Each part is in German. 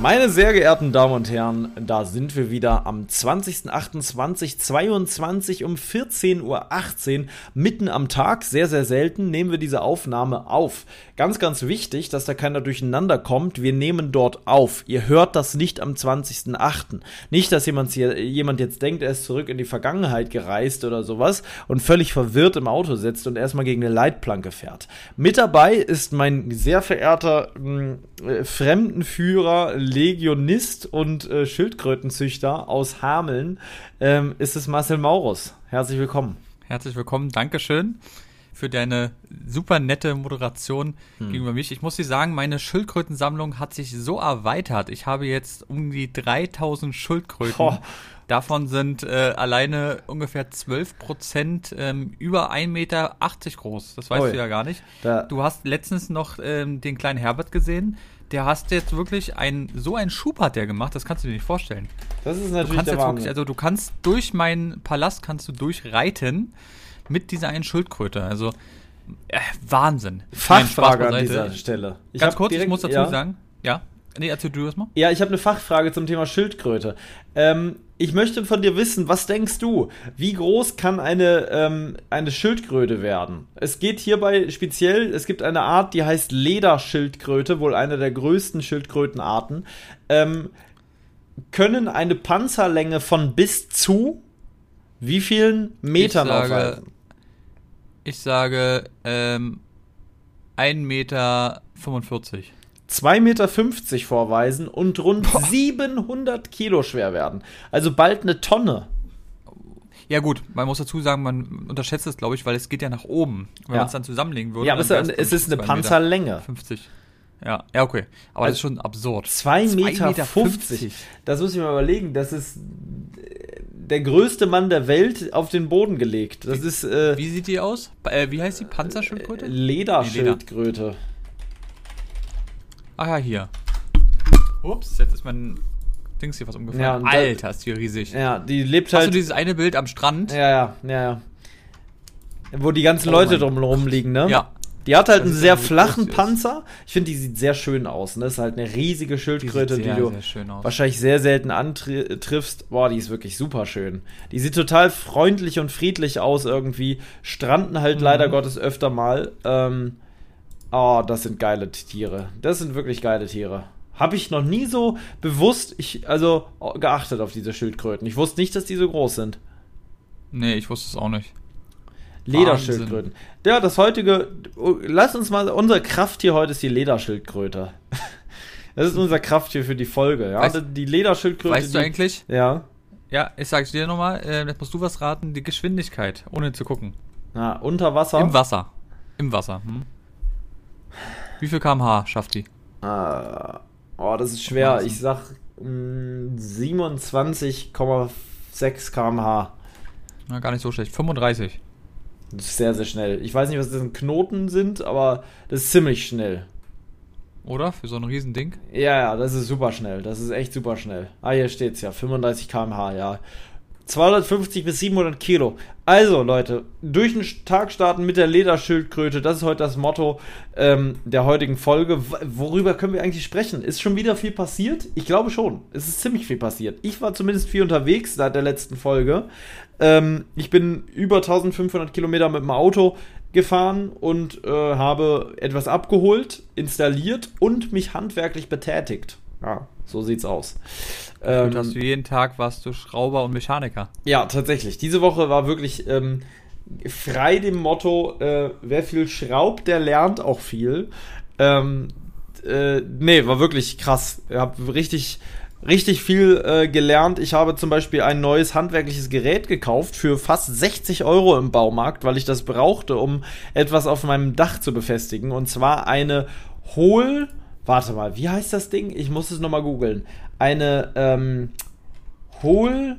Meine sehr geehrten Damen und Herren, da sind wir wieder am 20.28.2022 um 14.18 Uhr. Mitten am Tag, sehr, sehr selten, nehmen wir diese Aufnahme auf. Ganz, ganz wichtig, dass da keiner durcheinander kommt. Wir nehmen dort auf. Ihr hört das nicht am 20.08. Nicht, dass jemand, jemand jetzt denkt, er ist zurück in die Vergangenheit gereist oder sowas und völlig verwirrt im Auto sitzt und erstmal gegen eine Leitplanke fährt. Mit dabei ist mein sehr verehrter mh, äh, Fremdenführer, Legionist und äh, Schildkrötenzüchter aus Hameln ähm, ist es Marcel Maurus. Herzlich willkommen. Herzlich willkommen, Dankeschön für deine super nette Moderation hm. gegenüber mich. Ich muss dir sagen, meine Schildkrötensammlung hat sich so erweitert. Ich habe jetzt um die 3000 Schildkröten. Oh. Davon sind äh, alleine ungefähr 12 Prozent ähm, über 1,80 Meter groß. Das weißt oh, du ja gar nicht. Du hast letztens noch ähm, den kleinen Herbert gesehen der hast jetzt wirklich ein, so einen Schub hat der gemacht, das kannst du dir nicht vorstellen. Das ist natürlich du kannst jetzt wirklich, Also du kannst durch meinen Palast kannst du durchreiten mit dieser einen Schildkröte. Also äh, Wahnsinn. Fachfrage an dieser Stelle. Ich Ganz kurz, direkt, ich muss dazu ja. sagen, ja, Nee, erzähl du das mal. Ja, ich habe eine Fachfrage zum Thema Schildkröte. Ähm, ich möchte von dir wissen, was denkst du? Wie groß kann eine, ähm, eine Schildkröte werden? Es geht hierbei speziell, es gibt eine Art, die heißt Lederschildkröte, wohl eine der größten Schildkrötenarten. Ähm, können eine Panzerlänge von bis zu wie vielen Metern ich sage, aufweisen? Ich sage ähm, 1,45 Meter. 2,50 Meter vorweisen und rund Boah. 700 Kilo schwer werden. Also bald eine Tonne. Ja gut, man muss dazu sagen, man unterschätzt es, glaube ich, weil es geht ja nach oben. Wenn ja. man es dann zusammenlegen würde. Ja, aber es, es ist eine Panzerlänge. 50. Ja, ja, okay. Aber also das ist schon absurd. 2,50 Meter. Meter 50. Das muss ich mir überlegen. Das ist der größte Mann der Welt auf den Boden gelegt. Das wie, ist. Äh, wie sieht die aus? Äh, wie heißt die Panzerschildkröte? Lederschildkröte. Leder. Ah ja, hier. Ups, jetzt ist mein Dings hier was umgefallen. Ja, Alter, ist hier riesig. Ja, die lebt halt. Hast du dieses eine Bild am Strand? Ja, ja, ja, ja. Wo die ganzen oh Leute drumherum liegen, ne? Ja. Die hat halt einen sehr flachen Panzer. Ich finde, die sieht sehr schön aus. Ne? Das ist halt eine riesige Schildkröte, die, sehr, die du wahrscheinlich sehr selten antriffst. Boah, die ist wirklich super schön. Die sieht total freundlich und friedlich aus irgendwie. Stranden halt mhm. leider Gottes öfter mal. Ähm, Oh, das sind geile Tiere. Das sind wirklich geile Tiere. Habe ich noch nie so bewusst, ich, also geachtet auf diese Schildkröten. Ich wusste nicht, dass die so groß sind. Nee, ich wusste es auch nicht. Lederschildkröten. Ja, das heutige, lass uns mal, unser Krafttier heute ist die Lederschildkröte. Das ist unser Krafttier für die Folge, ja. Weißt, die Lederschildkröte. Weißt du eigentlich? Ja. Ja, ich sag's dir nochmal, äh, jetzt musst du was raten, die Geschwindigkeit, ohne zu gucken. Ja, unter Wasser? Im Wasser. Im Wasser. Hm? Wie viel kmh schafft die? Uh, oh, das ist schwer. Ich sag 27,6 mm, kmh. Na, gar nicht so schlecht. 35. Sehr, sehr schnell. Ich weiß nicht, was das für Knoten sind, aber das ist ziemlich schnell. Oder? Für so ein Riesending? Ja, ja, das ist super schnell. Das ist echt super schnell. Ah, hier steht's ja. 35 kmh, ja. 250 bis 700 Kilo. Also, Leute, durch den Tag starten mit der Lederschildkröte. Das ist heute das Motto ähm, der heutigen Folge. Worüber können wir eigentlich sprechen? Ist schon wieder viel passiert? Ich glaube schon. Es ist ziemlich viel passiert. Ich war zumindest viel unterwegs seit der letzten Folge. Ähm, ich bin über 1500 Kilometer mit dem Auto gefahren und äh, habe etwas abgeholt, installiert und mich handwerklich betätigt. Ja, so sieht's aus. Ähm, hast du jeden Tag warst du Schrauber und Mechaniker. Ja, tatsächlich. Diese Woche war wirklich ähm, frei dem Motto, äh, wer viel schraubt, der lernt auch viel. Ähm, äh, nee, war wirklich krass. Ich hab richtig richtig viel äh, gelernt. Ich habe zum Beispiel ein neues handwerkliches Gerät gekauft für fast 60 Euro im Baumarkt, weil ich das brauchte, um etwas auf meinem Dach zu befestigen. Und zwar eine Hohl. Warte mal, wie heißt das Ding? Ich muss es nochmal googeln. Eine ähm, Hohl.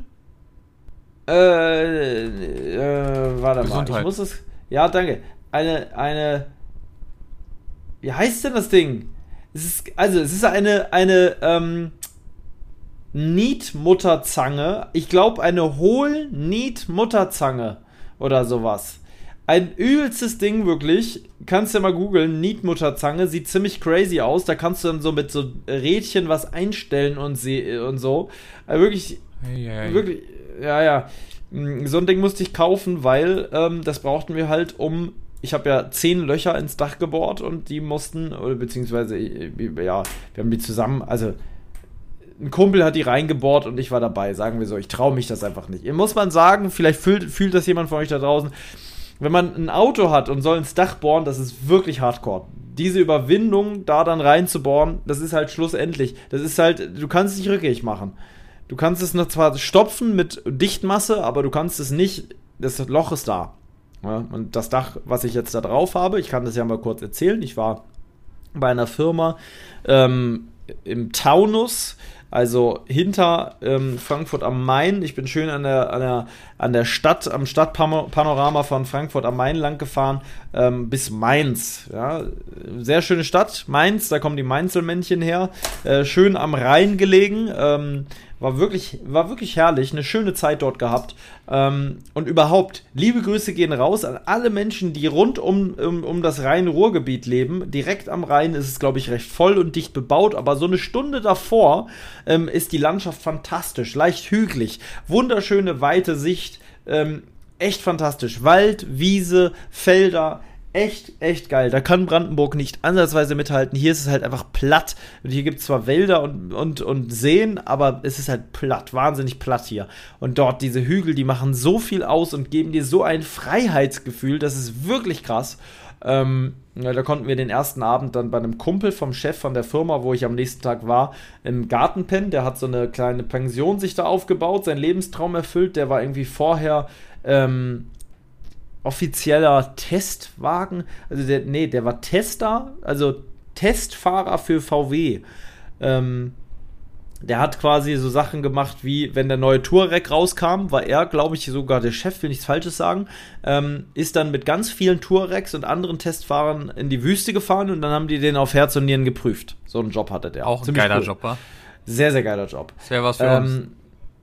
Äh, äh, warte Gesundheit. mal, ich muss es. Ja, danke. Eine, eine. Wie heißt denn das Ding? Es ist, also, es ist eine, eine, ähm, Nietmutterzange. Ich glaube, eine Hohl-Nietmutterzange oder sowas. Ein übelstes Ding, wirklich. Kannst du ja mal googeln. Nietmutterzange. Sieht ziemlich crazy aus. Da kannst du dann so mit so Rädchen was einstellen und, und so. Also wirklich, hey, hey. wirklich, ja, ja. Mm, so ein Ding musste ich kaufen, weil ähm, das brauchten wir halt, um ich habe ja zehn Löcher ins Dach gebohrt und die mussten, oder beziehungsweise, äh, ja, wir haben die zusammen, also ein Kumpel hat die reingebohrt und ich war dabei, sagen wir so. Ich traue mich das einfach nicht. Ihr muss man sagen, vielleicht fühlt, fühlt das jemand von euch da draußen. Wenn man ein Auto hat und soll ins Dach bohren, das ist wirklich hardcore. Diese Überwindung, da dann reinzubohren, das ist halt schlussendlich. Das ist halt, du kannst es nicht rückgängig machen. Du kannst es noch zwar stopfen mit Dichtmasse, aber du kannst es nicht, das Loch ist da. Ja, und das Dach, was ich jetzt da drauf habe, ich kann das ja mal kurz erzählen. Ich war bei einer Firma ähm, im Taunus also hinter ähm, Frankfurt am Main. Ich bin schön an der, an der, an der Stadt, am Stadtpanorama von Frankfurt am Main lang gefahren ähm, bis Mainz. Ja. Sehr schöne Stadt, Mainz, da kommen die Mainzelmännchen her. Äh, schön am Rhein gelegen. Ähm, war wirklich, war wirklich herrlich, eine schöne Zeit dort gehabt. Ähm, und überhaupt, liebe Grüße gehen raus an alle Menschen, die rund um, um, um das Rhein-Ruhr-Gebiet leben. Direkt am Rhein ist es, glaube ich, recht voll und dicht bebaut, aber so eine Stunde davor ähm, ist die Landschaft fantastisch, leicht hügelig, wunderschöne weite Sicht. Ähm, echt fantastisch. Wald, Wiese, Felder, echt, echt geil. Da kann Brandenburg nicht ansatzweise mithalten. Hier ist es halt einfach platt. Und hier gibt es zwar Wälder und, und, und Seen, aber es ist halt platt, wahnsinnig platt hier. Und dort diese Hügel, die machen so viel aus und geben dir so ein Freiheitsgefühl. Das ist wirklich krass. Ähm, ja, da konnten wir den ersten Abend dann bei einem Kumpel vom Chef von der Firma, wo ich am nächsten Tag war, im Garten pennen. Der hat so eine kleine Pension sich da aufgebaut, seinen Lebenstraum erfüllt. Der war irgendwie vorher ähm, offizieller Testwagen. Also der, nee, der war Tester, also Testfahrer für VW. Ähm, der hat quasi so Sachen gemacht, wie wenn der neue Touareg rauskam, war er, glaube ich, sogar der Chef, will nichts Falsches sagen, ähm, ist dann mit ganz vielen Touaregs und anderen Testfahrern in die Wüste gefahren und dann haben die den auf Herz und Nieren geprüft. So einen Job hatte der. Auch ein geiler cool. Job, war. Sehr, sehr geiler Job. Sehr was für ähm, uns.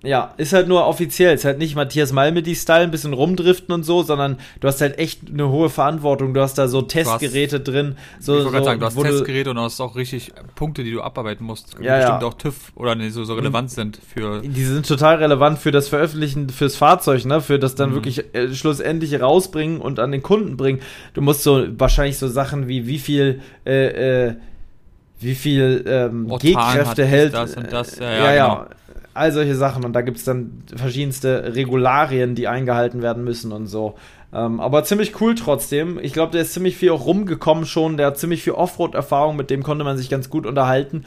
Ja, ist halt nur offiziell. Ist halt nicht Matthias Malmedy-Style, ein bisschen rumdriften und so, sondern du hast halt echt eine hohe Verantwortung. Du hast da so Testgeräte hast, drin. So, ich wollte so, sagen, du hast Testgeräte und du hast auch richtig Punkte, die du abarbeiten musst. Ja, bestimmt ja. auch TÜV oder nee, so, so relevant sind für. Die sind total relevant für das Veröffentlichen fürs Fahrzeug, ne? Für das dann mhm. wirklich äh, schlussendlich rausbringen und an den Kunden bringen. Du musst so wahrscheinlich so Sachen wie wie viel äh, äh, wie viel ähm, G-Kräfte hält. Das und das. Ja, ja, ja, genau all solche Sachen. Und da gibt es dann verschiedenste Regularien, die eingehalten werden müssen und so. Ähm, aber ziemlich cool trotzdem. Ich glaube, der ist ziemlich viel auch rumgekommen schon. Der hat ziemlich viel Offroad-Erfahrung, mit dem konnte man sich ganz gut unterhalten.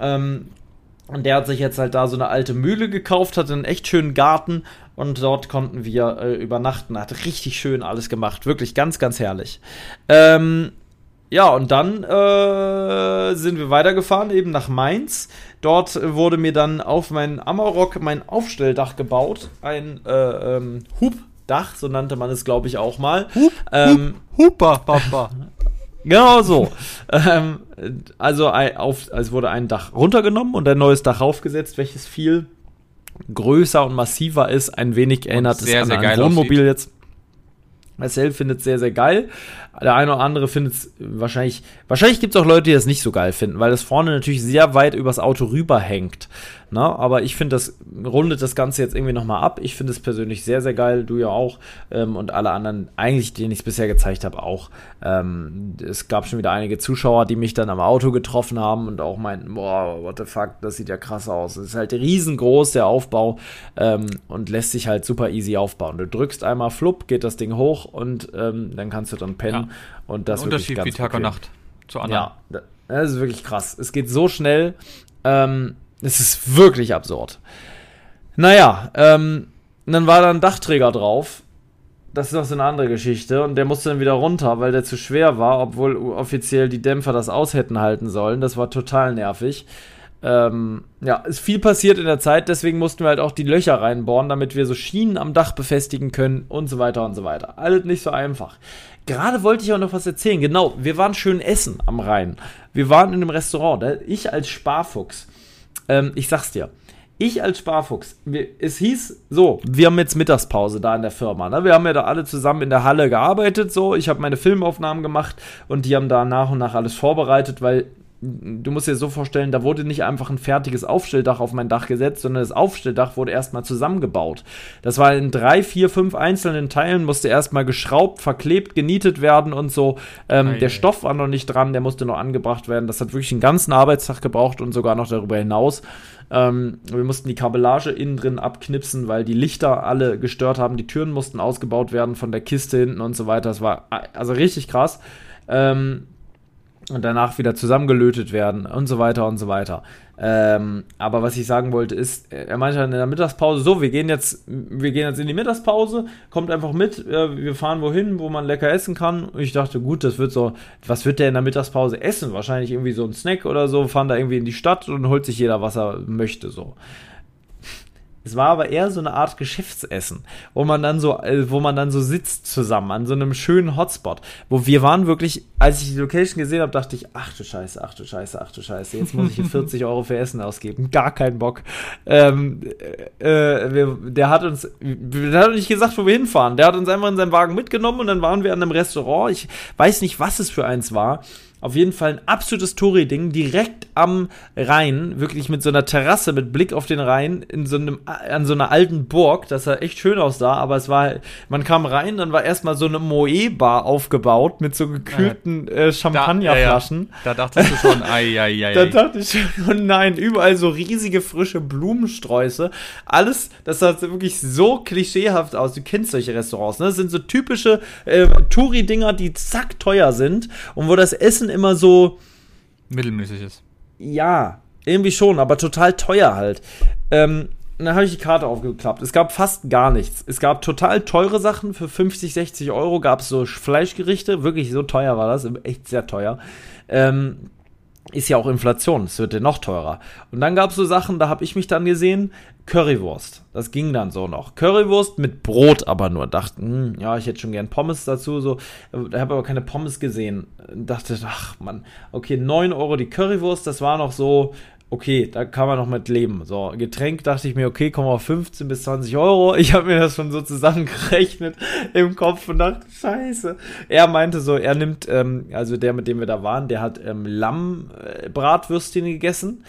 Ähm, und der hat sich jetzt halt da so eine alte Mühle gekauft, hatte einen echt schönen Garten und dort konnten wir äh, übernachten. Hat richtig schön alles gemacht. Wirklich ganz, ganz herrlich. Ähm, ja, und dann äh, sind wir weitergefahren, eben nach Mainz. Dort wurde mir dann auf mein Amarok mein Aufstelldach gebaut. Ein äh, ähm, Hubdach, so nannte man es, glaube ich, auch mal. Hup, ähm, Huper, Papa. Genau so. ähm, also, auf, also wurde ein Dach runtergenommen und ein neues Dach aufgesetzt, welches viel größer und massiver ist. Ein wenig erinnert es an ein Wohnmobil aussieht. jetzt. Marcel findet es sehr, sehr geil. Der eine oder andere findet es wahrscheinlich. Wahrscheinlich gibt es auch Leute, die das nicht so geil finden, weil das vorne natürlich sehr weit übers Auto rüberhängt. Na, ne? aber ich finde, das rundet das Ganze jetzt irgendwie nochmal ab. Ich finde es persönlich sehr, sehr geil. Du ja auch. Ähm, und alle anderen, eigentlich, denen ich es bisher gezeigt habe, auch. Ähm, es gab schon wieder einige Zuschauer, die mich dann am Auto getroffen haben und auch meinten, boah, what the fuck, das sieht ja krass aus. Es ist halt riesengroß, der Aufbau. Ähm, und lässt sich halt super easy aufbauen. Du drückst einmal flupp, geht das Ding hoch und ähm, dann kannst du dann pennen. Ja. Und das Ein Unterschied wie Tag und Nacht zu anderen. Ja, das ist wirklich krass. Es geht so schnell. Ähm, Es ist wirklich absurd. Naja, ähm, dann war da ein Dachträger drauf. Das ist noch so eine andere Geschichte. Und der musste dann wieder runter, weil der zu schwer war, obwohl offiziell die Dämpfer das aus hätten halten sollen. Das war total nervig. Ähm, ja, ist viel passiert in der Zeit, deswegen mussten wir halt auch die Löcher reinbohren, damit wir so Schienen am Dach befestigen können und so weiter und so weiter. Alles nicht so einfach. Gerade wollte ich auch noch was erzählen. Genau, wir waren schön essen am Rhein. Wir waren in einem Restaurant. Ich als Sparfuchs, ähm, ich sag's dir, ich als Sparfuchs, wir, es hieß so, wir haben jetzt Mittagspause da in der Firma. Ne? Wir haben ja da alle zusammen in der Halle gearbeitet. So, ich habe meine Filmaufnahmen gemacht und die haben da nach und nach alles vorbereitet, weil du musst dir so vorstellen, da wurde nicht einfach ein fertiges Aufstelldach auf mein Dach gesetzt, sondern das Aufstelldach wurde erstmal zusammengebaut. Das war in drei, vier, fünf einzelnen Teilen, musste erstmal geschraubt, verklebt, genietet werden und so. Ähm, der Stoff war noch nicht dran, der musste noch angebracht werden. Das hat wirklich einen ganzen Arbeitstag gebraucht und sogar noch darüber hinaus. Ähm, wir mussten die Kabellage innen drin abknipsen, weil die Lichter alle gestört haben. Die Türen mussten ausgebaut werden von der Kiste hinten und so weiter. Das war also richtig krass. Ähm, und danach wieder zusammengelötet werden und so weiter und so weiter. Ähm, aber was ich sagen wollte ist, er meinte in der Mittagspause, so, wir gehen jetzt, wir gehen jetzt in die Mittagspause, kommt einfach mit, äh, wir fahren wohin, wo man lecker essen kann. Und ich dachte, gut, das wird so, was wird der in der Mittagspause essen? Wahrscheinlich irgendwie so ein Snack oder so, fahren da irgendwie in die Stadt und holt sich jeder, was er möchte, so. Es war aber eher so eine Art Geschäftsessen, wo man dann so, äh, wo man dann so sitzt zusammen an so einem schönen Hotspot, wo wir waren wirklich, als ich die Location gesehen habe, dachte ich, ach du Scheiße, ach du Scheiße, ach du Scheiße, jetzt muss ich hier 40 Euro für Essen ausgeben, gar keinen Bock. Ähm, äh, wir, der hat uns, der hat uns nicht gesagt, wo wir hinfahren. Der hat uns einfach in seinen Wagen mitgenommen und dann waren wir an einem Restaurant. Ich weiß nicht, was es für eins war. Auf jeden Fall ein absolutes Touri-Ding, direkt am Rhein, wirklich mit so einer Terrasse mit Blick auf den Rhein, in so einem, an so einer alten Burg, das sah echt schön aus da, aber es war, man kam rein, dann war erstmal so eine Moe-Bar aufgebaut mit so gekühlten äh, Champagnerflaschen. Da, ja, ja. da dachtest du schon, ei, ei, ei. Da dachte ich schon, nein, überall so riesige frische Blumensträuße. Alles, das sah wirklich so klischeehaft aus. Du kennst solche Restaurants, ne? Das sind so typische äh, Touri-Dinger, die zack teuer sind und wo das Essen Essen immer so. Mittelmäßig ist. Ja, irgendwie schon, aber total teuer halt. Ähm, dann habe ich die Karte aufgeklappt. Es gab fast gar nichts. Es gab total teure Sachen. Für 50, 60 Euro gab es so Fleischgerichte. Wirklich so teuer war das. Echt sehr teuer. Ähm, ist ja auch Inflation, es wird ja noch teurer. Und dann gab es so Sachen, da habe ich mich dann gesehen, Currywurst. Das ging dann so noch. Currywurst mit Brot aber nur. Dachte, hm, ja, ich hätte schon gern Pommes dazu. So. Ich habe aber keine Pommes gesehen. Dachte, ach man, okay, 9 Euro die Currywurst, das war noch so, okay, da kann man noch mit leben. So, Getränk dachte ich mir, okay, kommen auf 15 bis 20 Euro. Ich habe mir das schon so zusammengerechnet im Kopf und dachte, scheiße. Er meinte so, er nimmt, ähm, also der, mit dem wir da waren, der hat ähm, Lammbratwürstchen gegessen.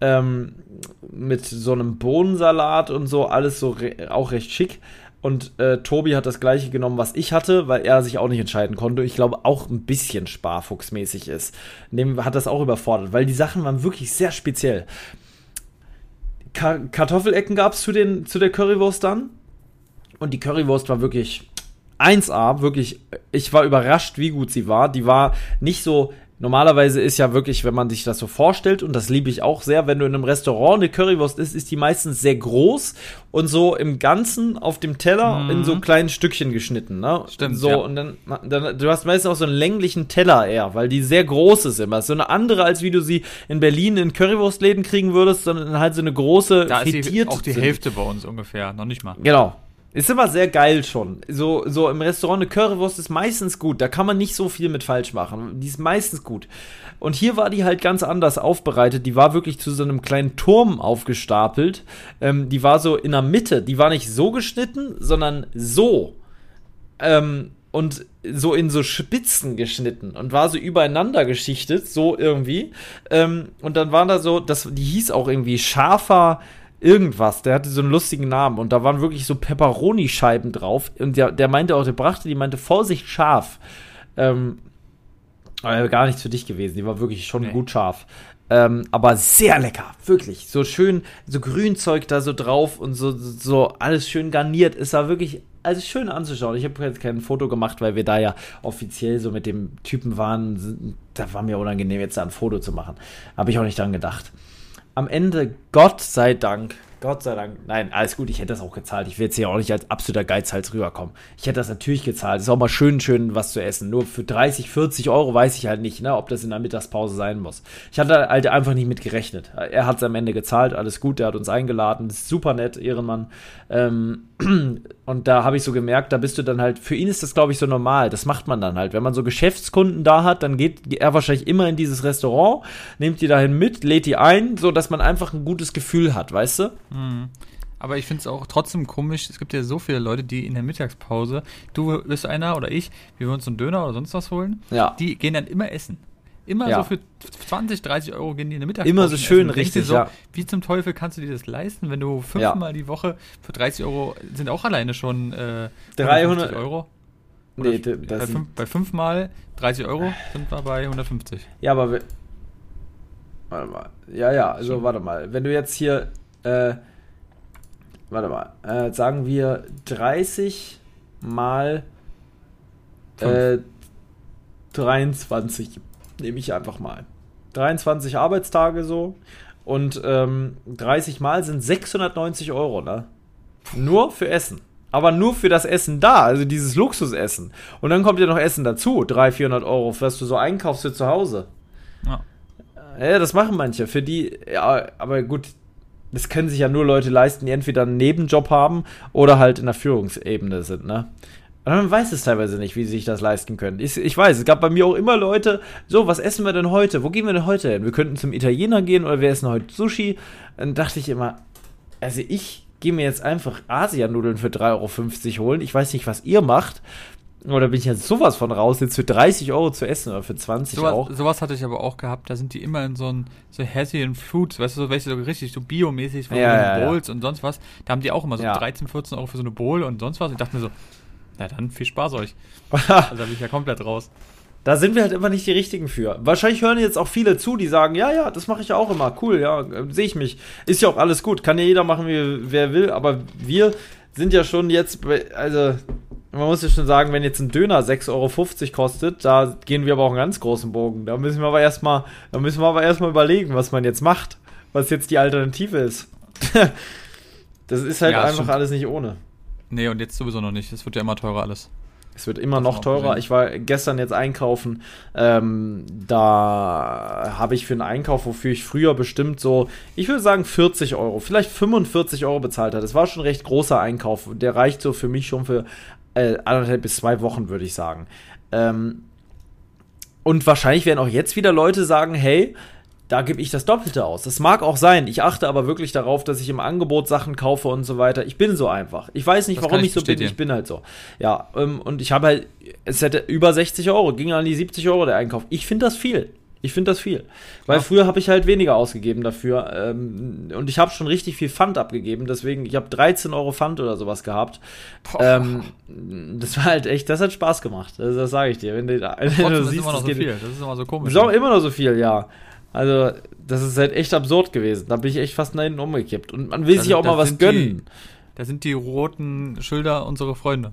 Ähm, mit so einem Bohnensalat und so, alles so re auch recht schick. Und äh, Tobi hat das gleiche genommen, was ich hatte, weil er sich auch nicht entscheiden konnte. Ich glaube, auch ein bisschen sparfuchsmäßig ist. Dem hat das auch überfordert, weil die Sachen waren wirklich sehr speziell. Ka Kartoffelecken gab es zu, zu der Currywurst dann. Und die Currywurst war wirklich 1A, wirklich. Ich war überrascht, wie gut sie war. Die war nicht so Normalerweise ist ja wirklich, wenn man sich das so vorstellt, und das liebe ich auch sehr, wenn du in einem Restaurant eine Currywurst isst, ist die meistens sehr groß und so im Ganzen auf dem Teller mhm. in so kleinen Stückchen geschnitten. Ne? Stimmt. So, ja. und dann, dann, du hast meistens auch so einen länglichen Teller eher, weil die sehr groß ist immer. So eine andere, als wie du sie in Berlin in Currywurstläden kriegen würdest, sondern halt so eine große, da ist die, auch die Hälfte bei uns ungefähr, noch nicht mal. Genau. Ist immer sehr geil schon. So, so im Restaurant eine Currywurst ist meistens gut. Da kann man nicht so viel mit falsch machen. Die ist meistens gut. Und hier war die halt ganz anders aufbereitet. Die war wirklich zu so einem kleinen Turm aufgestapelt. Ähm, die war so in der Mitte. Die war nicht so geschnitten, sondern so. Ähm, und so in so Spitzen geschnitten und war so übereinander geschichtet, so irgendwie. Ähm, und dann war da so, das, die hieß auch irgendwie scharfer irgendwas. Der hatte so einen lustigen Namen und da waren wirklich so Peperoni-Scheiben drauf. Und der, der meinte auch, der brachte, die meinte, Vorsicht, scharf. Ähm, aber gar nichts für dich gewesen. Die war wirklich schon nee. gut scharf. Ähm, aber sehr lecker, wirklich. So schön, so Grünzeug da so drauf und so, so alles schön garniert. Es war wirklich, also schön anzuschauen. Ich habe jetzt kein Foto gemacht, weil wir da ja offiziell so mit dem Typen waren. Da war mir unangenehm, jetzt da ein Foto zu machen. Habe ich auch nicht dran gedacht. Am Ende, Gott sei Dank, Gott sei Dank. Nein, alles gut, ich hätte das auch gezahlt. Ich will jetzt hier auch nicht als absoluter Geizhals rüberkommen. Ich hätte das natürlich gezahlt. Ist auch mal schön, schön was zu essen. Nur für 30, 40 Euro weiß ich halt nicht, ne, ob das in der Mittagspause sein muss. Ich hatte halt einfach nicht mit gerechnet. Er hat es am Ende gezahlt, alles gut, der hat uns eingeladen. super nett, Ehrenmann. Ähm, und da habe ich so gemerkt, da bist du dann halt, für ihn ist das, glaube ich, so normal. Das macht man dann halt. Wenn man so Geschäftskunden da hat, dann geht er wahrscheinlich immer in dieses Restaurant, nimmt die dahin mit, lädt die ein, so dass man einfach ein gutes Gefühl hat, weißt du? Mhm. Aber ich finde es auch trotzdem komisch. Es gibt ja so viele Leute, die in der Mittagspause, du bist einer oder ich, wir wollen uns einen Döner oder sonst was holen. Ja. Die gehen dann immer essen. Immer Ja. so für 20, 30 Euro gehen die in der Mittagspause. Immer so schön dir richtig, so, ja. Wie zum Teufel kannst du dir das leisten, wenn du Ja. fünfmal die Woche für 30 Euro sind auch alleine schon äh, 300 150 Euro? Oder Nee, bei, das sind, fünf, bei fünfmal 30 Euro sind wir bei 150. ja, aber wir, warte mal. Ja, ja, also warte mal. Wenn du jetzt hier, äh, warte mal, äh, sagen wir 30 mal äh, 23, nehme ich einfach mal. 23 Arbeitstage so und ähm, 30 mal sind 690 Euro, ne? Nur für Essen. Aber nur für das Essen da, also dieses Luxusessen. Und dann kommt ja noch Essen dazu, 300, 400 Euro, was du so einkaufst für zu Hause. Ja. Ja, das machen manche. Für die, ja, aber gut, das können sich ja nur Leute leisten, die entweder einen Nebenjob haben oder halt in der Führungsebene sind, ne? Und man weiß es teilweise nicht, wie sie sich das leisten können. Ich, ich weiß, es gab bei mir auch immer Leute, so, was essen wir denn heute? Wo gehen wir denn heute hin? Wir könnten zum Italiener gehen oder wir essen heute Sushi. Dann dachte ich immer, also ich gehe mir jetzt einfach Asianudeln für 3,50 Euro holen. Ich weiß nicht, was ihr macht. Oder bin ich jetzt sowas von raus, jetzt für 30 Euro zu essen oder für 20 auch? Sowas, hatte ich aber auch gehabt, da sind die immer in so ein so Healthy Foods, weißt du, so welche so richtig so biomäßig, so Ja, so ja, ja. Bowls und sonst was. Da haben die auch immer so Ja. 13, 14 Euro für so eine Bowl und sonst was. Ich dachte mir so, na dann viel Spaß euch. Also da bin ich ja komplett raus. Da sind wir halt immer nicht die Richtigen für. Wahrscheinlich hören jetzt auch viele zu, die sagen, ja, ja, das mache ich ja auch immer. Cool, ja, äh, sehe ich mich. Ist ja auch alles gut. Kann ja jeder machen, wie wer will. Aber wir sind ja schon jetzt, bei- also man muss ja schon sagen, wenn jetzt ein Döner 6,50 Euro kostet, da gehen wir aber auch einen ganz großen Bogen. Da müssen wir aber erstmal, da müssen wir aber erstmal überlegen, was man jetzt macht. Was jetzt die Alternative ist. das ist halt Ja, einfach stimmt. alles nicht ohne. Nee, und jetzt sowieso noch nicht. Es wird ja immer teurer alles. Es wird immer noch teurer. Ich war gestern jetzt einkaufen. Ähm, da habe ich für einen Einkauf, wofür ich früher bestimmt so, ich würde sagen 40 Euro, vielleicht 45 Euro bezahlt hat. Das war schon ein recht großer Einkauf. Der reicht so für mich schon für äh, anderthalb bis zwei Wochen, würde ich sagen. Ähm, und wahrscheinlich werden auch jetzt wieder Leute sagen, hey, da gebe ich das Doppelte aus. Das mag auch sein. Ich achte aber wirklich darauf, dass ich im Angebot Sachen kaufe und so weiter. Ich bin so einfach. Ich weiß nicht, Das warum ich ich so bin. Ich bin halt so. Ja, ähm, und ich habe halt, es hätte über 60 Euro, ging an die 70 Euro der Einkauf. Ich finde das viel. Ich finde das viel. Weil Ja. früher habe ich halt weniger ausgegeben dafür. Ähm, und ich habe schon richtig viel Pfand abgegeben. Deswegen, ich habe 13 Euro Pfand oder sowas gehabt. Ähm, das war halt echt, das hat Spaß gemacht. Also, das sage ich dir. Wenn du, wenn Trotzdem du ist siehst, immer noch das so viel. Das ist immer so komisch. ist auch immer noch so viel, ja. Also, das ist halt echt absurd gewesen. Da bin ich echt fast nach hinten umgekippt. Und man will Da sich auch mal was gönnen. Da sind die roten Schilder unsere Freunde.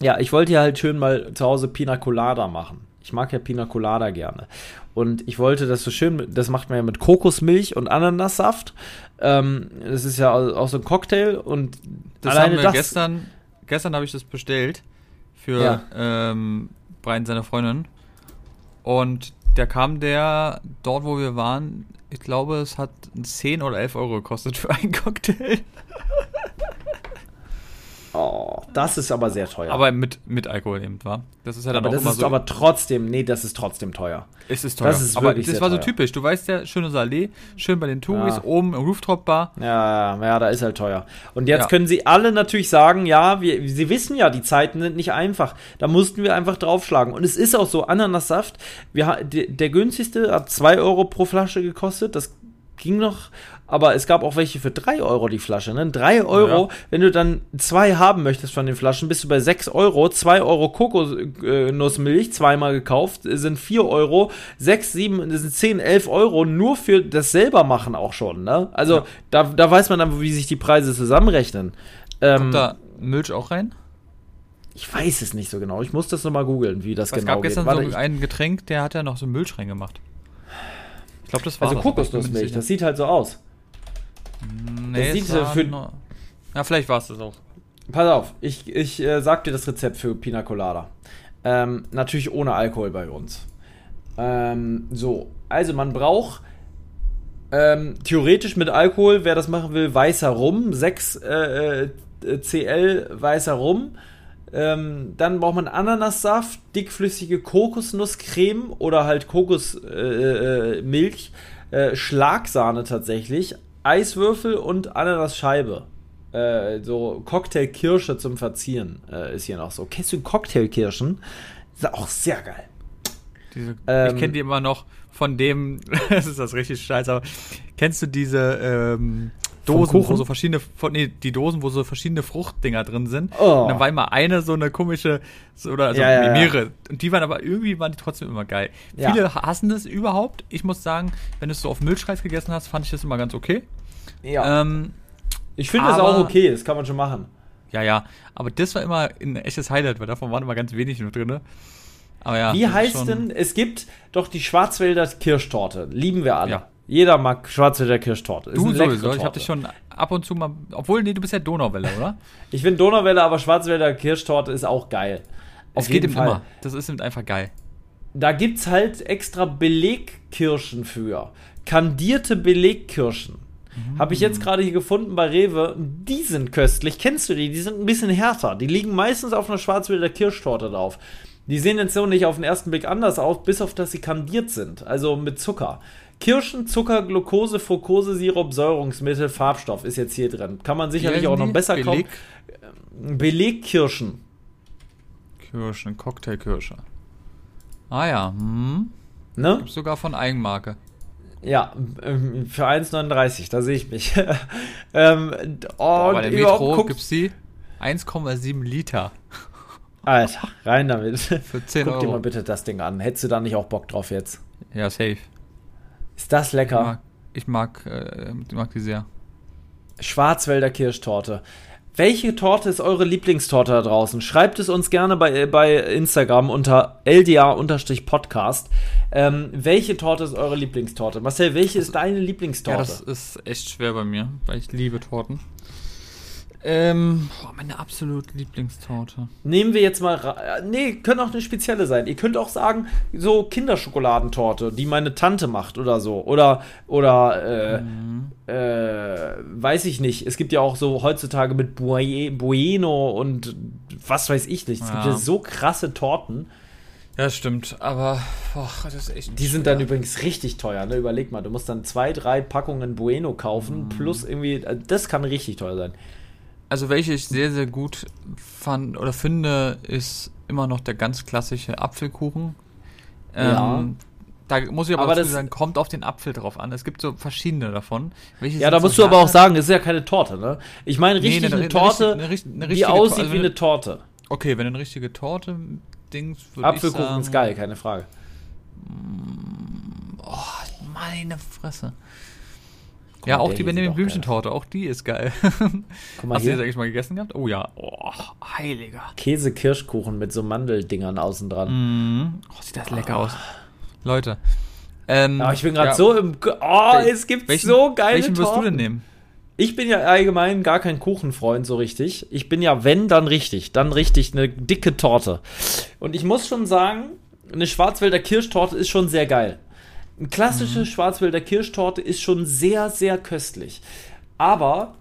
Ja, ich wollte ja halt schön mal zu Hause Pina Colada machen. Ich mag ja Pina Colada gerne. Und ich wollte das so schön, das macht man ja mit Kokosmilch und Ananassaft. Ähm, das ist ja auch so ein Cocktail und Das alleine haben wir das. gestern, gestern habe ich das bestellt für Ja. ähm, Brian, seine Freundin. Und da kam der dort, wo wir waren, ich glaube, es hat 10 oder 11 Euro gekostet für einen Cocktail. Das ist aber sehr teuer. Aber mit, mit Alkohol eben, war. Das ist ja dann aber auch das ist so. aber trotzdem, nee, das ist trotzdem teuer. es ist teuer. das ist aber wirklich das war so teuer. typisch. Du weißt ja, schönes Allee, schön bei den Touris, Ja. oben im Rooftop-Bar. Ja, ja, da ist halt teuer. Und jetzt Ja. können sie alle natürlich sagen, ja, wir, sie wissen ja, die Zeiten sind nicht einfach. Da mussten wir einfach draufschlagen. Und es ist auch so, Ananassaft, wir, der günstigste hat 2 Euro pro Flasche gekostet. Das ging noch. Aber es gab auch welche für 3 Euro die Flasche. Ne? 3 Euro, Ja. wenn du dann zwei haben möchtest von den Flaschen, bist du bei 6 Euro. 2 Euro Kokosnussmilch, zweimal gekauft, äh, sind 4 Euro. 6, 7, das sind 10, 11 Euro nur für das selber machen auch schon. Ne? Also Ja. da, da weiß man dann, wie sich die Preise zusammenrechnen. Ähm, Kommt da Milch auch rein? ich weiß es nicht so genau. Ich muss das nochmal googeln, wie das es genau gab gestern geht. So ein Getränk, der hat ja noch so Milch reingemacht. Ich glaube, das war Also das, Kokosnussmilch, das sieht halt so aus. Nee, sieht es so war für- nur- Ja, vielleicht war es das auch. Pass auf, ich, ich äh, sag dir das Rezept für Pina Colada. Ähm, natürlich ohne Alkohol bei uns. Ähm, so, also man braucht ähm, theoretisch mit Alkohol, wer das machen will, weißer Rum, 6 äh, äh, CL weißer Rum. Ähm, dann braucht man Ananassaft, dickflüssige Kokosnusscreme oder halt Kokosmilch, äh, äh, äh, Schlagsahne tatsächlich, Eiswürfel und Ananasscheibe. Äh, so Cocktailkirsche zum Verzieren äh, ist hier noch so. Kennst du Cocktailkirschen? Ist auch sehr geil. Diese, Ähm, ich kenne die immer noch von dem, das ist das richtig scheiße, aber kennst du diese ähm, Dosen, wo so verschiedene, nee, die Dosen, wo so verschiedene Fruchtdinger drin sind? Oh. Und dann war immer eine so eine komische, so, oder also Ja, ja, ja. mehrere. Und die waren aber irgendwie, waren die trotzdem immer geil. Ja. Viele hassen das überhaupt. Ich muss sagen, wenn du es so auf Milchreis gegessen hast, fand ich das immer ganz okay. Ja. Ähm, ich finde das auch okay, das kann man schon machen. ja, ja, aber das war immer ein echtes Highlight, weil davon waren immer ganz wenig nur drin. Aber ja. Wie heißt denn, es gibt doch die Schwarzwälder Kirschtorte. Lieben wir alle. Ja. Jeder mag Schwarzwälder Kirschtorte. Ist Du leckere sowieso, ich habe dich schon ab und zu mal, obwohl, nee, du bist ja Donauwelle, oder? Ich finde Donauwelle, aber Schwarzwälder Kirschtorte ist auch geil. Auf es geht jeden Fall. immer. Das ist einfach geil. Da gibt's halt extra Belegkirschen für. Kandierte Belegkirschen. Habe ich jetzt gerade hier gefunden bei Rewe. Die sind köstlich. Kennst du die? Die sind ein bisschen härter. Die liegen meistens auf einer Schwarzwälder Kirschtorte drauf. Die sehen jetzt so nicht auf den ersten Blick anders aus, bis auf dass sie kandiert sind. Also mit Zucker. Kirschen, Zucker, Glucose, Fructose, Sirup, Säurungsmittel, Farbstoff ist jetzt hier drin. Kann man sicherlich auch noch besser Beleg- kaufen. Belegkirschen. Kirschen, Cocktailkirsche. Ah ja, hm. Ne? Gibt's sogar von Eigenmarke. Ja, ähm, für 1,39, da sehe ich mich. ähm, Boah, bei der Metro guck- gibt's die 1,7 Liter Alter, rein damit. für 10 Guck dir mal Euro. bitte das Ding an. Hättest du da nicht auch Bock drauf jetzt? Ja, safe. Ist das Ich lecker? mag, ich mag, äh, ich mag die sehr. Schwarzwälder Kirschtorte. Welche Torte ist eure Lieblingstorte da draußen? Schreibt es uns gerne bei, bei Instagram unter LDA-Podcast. Ähm, welche Torte ist eure Lieblingstorte? Marcel, welche ist deine Ja, Lieblingstorte? das ist echt schwer bei mir, weil ich liebe Torten. Ähm, boah, meine absolut Lieblingstorte. Nehmen wir jetzt mal. äh, Nee, können auch eine spezielle sein. Ihr könnt auch sagen, so Kinderschokoladentorte, die meine Tante macht oder so. Oder, oder, äh, Mhm. äh, weiß ich nicht. Es gibt ja auch so heutzutage mit Bue- Bueno und was weiß ich nicht. Es gibt Ja. ja so krasse Torten. Ja, stimmt, aber boah, das ist echt Die sind schwer. dann übrigens richtig teuer, ne? Überleg mal, du musst dann zwei, drei Packungen Bueno Mhm. kaufen, plus irgendwie, äh, das kann richtig teuer sein. Also welche ich sehr, sehr gut fand oder finde, ist immer noch der ganz klassische Apfelkuchen. Ja. Ähm, Da muss ich aber, Aber dazu sagen, kommt auf den Apfel drauf an. Es gibt so verschiedene davon. Welche Ja, da so musst du aber auch sagen, das ist ja keine Torte, ne? Ich meine Nee, richtig eine- eine, eine Torte, eine eine die aussieht also wie eine- Torte. Okay, wenn eine richtige Torte Dings Apfelkuchen sagen, ist geil, keine Frage. Oh, meine Fresse. Ja, auch die Benjamin Blümchentorte, auch die ist geil. Guck mal Hast du hier. das eigentlich mal gegessen gehabt? Oh ja. Oh, heiliger. Käse-Kirschkuchen mit so Mandeldingern außen dran. Mhm. Oh, sieht das lecker aus. Leute. Ähm, Aber ich bin gerade ja, so im. Ge- Oh, es gibt welchen, so geile Welchen wirst du denn nehmen? Ich bin ja allgemein gar kein Kuchenfreund so richtig. Ich bin ja, wenn, dann richtig. Dann richtig eine dicke Torte. Und ich muss schon sagen, eine Schwarzwälder Kirschtorte ist schon sehr geil. Eine klassische Mhm. Schwarzwälder Kirschtorte ist schon sehr, sehr köstlich. Aber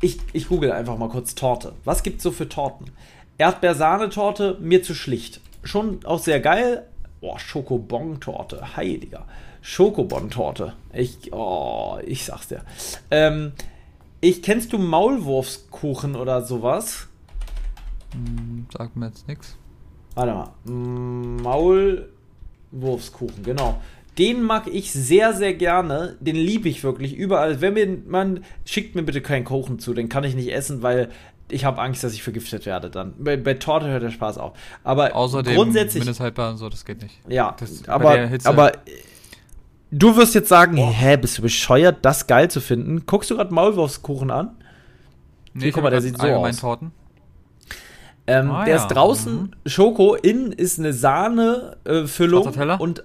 ich, ich google einfach mal kurz Torte. Was gibt's so für Torten? Erdbeersahnetorte, mir zu schlicht. Schon auch sehr geil. Boah, Schokobon-Torte, heiliger. Schokobon-Torte. Ich, oh, ich sag's dir. Ähm, ich, kennst du Maulwurfskuchen oder sowas? Hm, Sagt mir jetzt nichts. Warte mal. Maulwurfskuchen, genau. Den mag ich sehr, sehr gerne. Den liebe ich wirklich überall. Wenn mir man schickt mir bitte keinen Kuchen zu, den kann ich nicht essen, weil ich habe Angst, dass ich vergiftet werde dann. Bei, bei Torte hört der Spaß auf. Aber Außerdem grundsätzlich, mindesthaltbar und so, das geht nicht. ja, das- aber, aber äh, du wirst jetzt sagen, hä, bist du bescheuert, das geil zu finden? Guckst du gerade Maulwurfskuchen an? Nee, guck mal, der sieht so aus. Torten. Ähm, Ah, der ja. ist draußen Mhm. Schoko, innen ist eine Sahne-Füllung Teller? und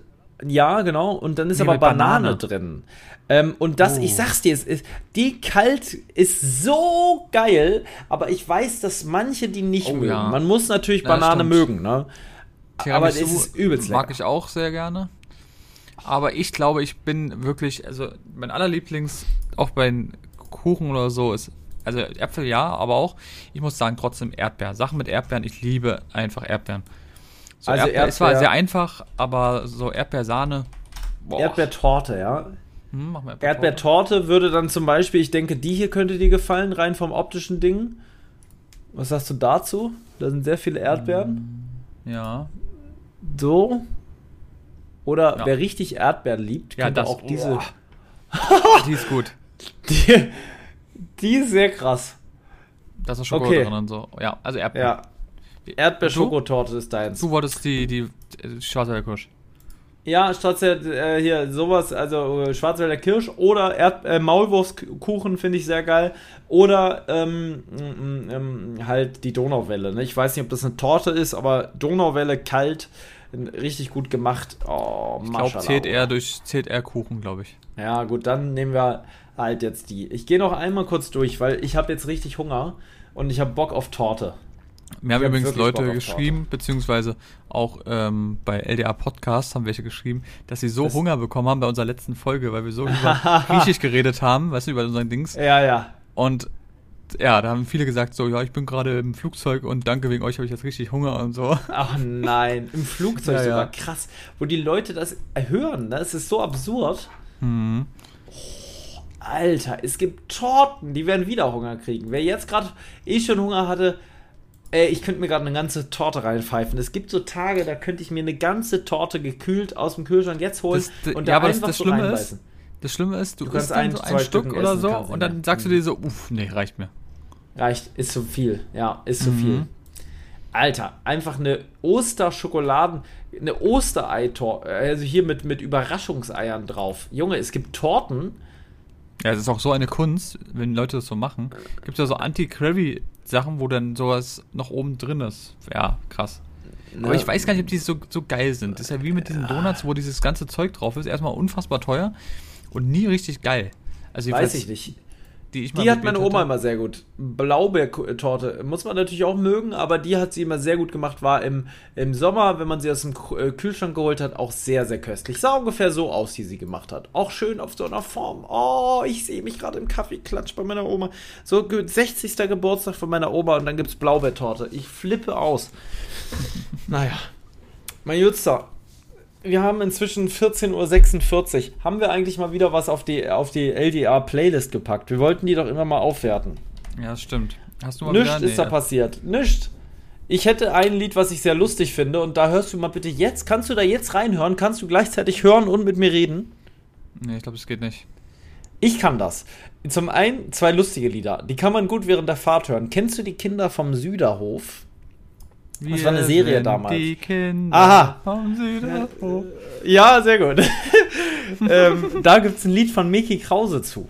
Ja, genau. Und dann ist Nee, aber Banane, Banane. drin. Ähm, und das, Oh. ich sag's dir, es ist, die kalt ist so geil, aber ich weiß, dass manche die nicht Oh, mögen. ja. Man muss natürlich Ja, Banane mögen, ne? Aber es ist übelst Mag lecker. ich auch sehr gerne. Aber ich glaube, ich bin wirklich, also mein allerlieblings, auch bei den Kuchen oder so, ist, also Äpfel ja, aber auch, ich muss sagen, trotzdem Erdbeeren. Sachen mit Erdbeeren, ich liebe einfach Erdbeeren. So Also Erdbeer, es war sehr einfach, aber so Erdbeersahne. Erdbeertorte, ja. Hm, mal Erdbeertorte würde dann zum Beispiel, ich denke, die hier könnte dir gefallen, rein vom optischen Ding. Was sagst du dazu? Da sind sehr viele Erdbeeren. Ja. So. Oder Ja. wer richtig Erdbeeren liebt, Ja, könnte das- auch diese. boah. Die ist gut. Die, die ist sehr krass. Da ist Schokolade Okay. drin und so. Ja, also Erdbeeren. Ja. Erdbeerschokotorte ist deins. Du wolltest die, die, die Schwarzwälder Kirsch. Ja, statt äh, hier sowas, also äh, Schwarzwälder Kirsch oder Erd äh, Maulwurfskuchen finde ich sehr geil. Oder ähm, ähm, halt die Donauwelle. Ne? Ich weiß nicht, ob das eine Torte ist, aber Donauwelle kalt, richtig gut gemacht. Oh, Ich glaube, eher durch, zählt eher Kuchen, glaube ich. Ja, gut, dann nehmen wir halt jetzt die. Ich gehe noch einmal kurz durch, weil ich habe jetzt richtig Hunger und ich habe Bock auf Torte. Mir haben übrigens Leute geschrieben, beziehungsweise auch ähm, bei LDA Podcast haben welche geschrieben, dass sie so Das- Hunger bekommen haben bei unserer letzten Folge, weil wir so über Griechisch geredet haben, weißt du, über unseren Dings. Ja, ja. Und ja, da haben viele gesagt, so, ja, ich bin gerade im Flugzeug und danke wegen euch habe ich jetzt richtig Hunger und so. Ach nein, im Flugzeug Ja, ja. sogar krass, wo die Leute das hören. Ne? Es ist so absurd. Hm. Alter, es gibt Torten, die werden wieder Hunger kriegen. Wer jetzt gerade eh schon Hunger hatte, ey, ich könnte mir gerade eine ganze Torte reinpfeifen. Es gibt so Tage, da könnte ich mir eine ganze Torte gekühlt aus dem Kühlschrank jetzt holen Das- und ja, da aber das- einfach das so Schlimme ist, reinbeißen. Das Schlimme ist, du, Du isst ein, so ein Stück Stücken oder so und dann nicht. sagst du dir so, uff, nee, reicht mir. Reicht, ist zu viel. Ja, ist zu Mhm. viel. Alter, einfach eine Osterschokoladen, eine Ostereitorte, also hier mit, mit Überraschungseiern drauf. Junge, es gibt Torten. Ja, es ist auch so eine Kunst, wenn Leute das so machen. Gibt ja so Anti-Crabby-Sachen, wo dann sowas noch oben drin ist. Ja, krass. Aber ne? ich weiß gar nicht, ob die so, so geil sind. Das ist ja wie mit diesen Donuts, wo dieses ganze Zeug drauf ist. Erstmal unfassbar teuer und nie richtig geil. Also Weiß ich nicht. Die, ich mal Die hat meine Oma hatte. immer sehr gut. Blaubeertorte muss man natürlich auch mögen, aber die hat sie immer sehr gut gemacht. War im, im Sommer, wenn man sie aus dem äh, Kühlschrank geholt hat, auch sehr, sehr köstlich. Sah ungefähr so aus, wie sie gemacht hat. Auch schön auf so einer Form. Oh, ich sehe mich gerade im Kaffeeklatsch bei meiner Oma. So ge- 60. Geburtstag von meiner Oma und dann gibt es Blaubeertorte. Ich flippe aus. naja. Mein Jutster, wir haben inzwischen 14.46 Uhr. Haben wir eigentlich mal wieder was auf die, auf die LDR-Playlist gepackt? Wir wollten die doch immer mal aufwerten. Ja, das stimmt. Hast du mal Nichts ist da passiert. Nichts. Ich hätte ein Lied, was ich sehr lustig finde, und da hörst du mal bitte jetzt. Kannst du da jetzt reinhören? Kannst du gleichzeitig hören und mit mir reden? Nee, ich glaube, das geht nicht. Ich kann das. Zum einen zwei lustige Lieder. Die kann man gut während der Fahrt hören. Kennst du die Kinder vom Süderhof? Das war eine Wir Serie damals. Die Kinder Aha. vom Süderhof. Ja, sehr gut. ähm, da gibt es ein Lied von Mickey Krause zu.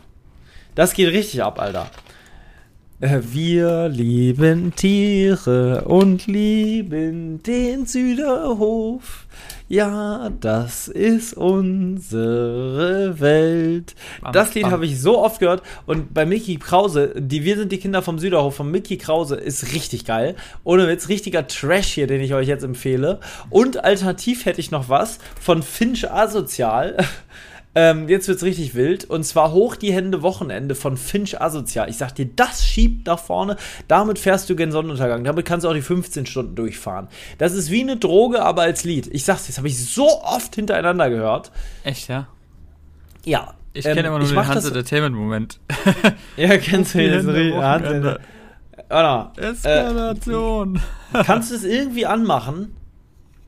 Das geht richtig ab, Alter. Äh, Wir lieben Tiere und lieben den Süderhof. Ja, das ist unsere Welt. Bam, Das Lied habe ich so oft gehört. Und bei Mickey Krause, die Wir sind die Kinder vom Süderhof von Mickey Krause ist richtig geil. Ohne Witz, richtiger Trash hier, den ich euch jetzt empfehle. Und alternativ hätte ich noch was von Finch Asozial. Ähm, jetzt wird's richtig wild. Und zwar Hoch die Hände Wochenende von Finch Asozial. Ich sag dir, das schiebt nach vorne. Damit fährst du gen Sonnenuntergang. Damit kannst du auch die 15 Stunden durchfahren. Das ist wie eine Droge, aber als Lied. Ich sag's, das habe ich so oft hintereinander gehört. Echt, ja? Ja. Ich ähm, kenne immer nur den Hans Entertainment-Moment. Ja, kennst du Hände Hans Wochenende. Anna, äh, Eskalation. kannst du es irgendwie anmachen?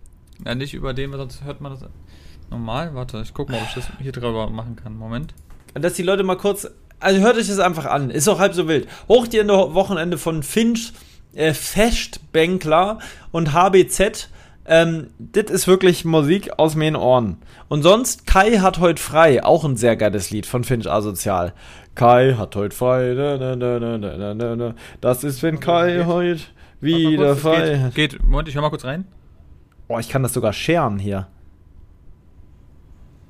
ja, nicht über den, weil sonst hört man das normal. Warte, ich guck mal, ob ich das hier drüber machen kann. Moment. Dass die Leute mal kurz. Also hört euch das einfach an. Ist auch halb so wild. Hoch die Ende Wochenende von Finch, äh, Festbänkler und HBZ. Ähm, das ist wirklich Musik aus meinen Ohren. Und sonst, Kai hat heute frei. Auch ein sehr geiles Lied von Finch Asozial. Kai hat heute frei. Na, na, na. Das ist, wenn Kai heute wieder frei geht, geht. Moment, ich hör mal kurz rein. Oh, ich kann das sogar scheren hier. Warte mal kurz, es geht. Geht, Moment, ich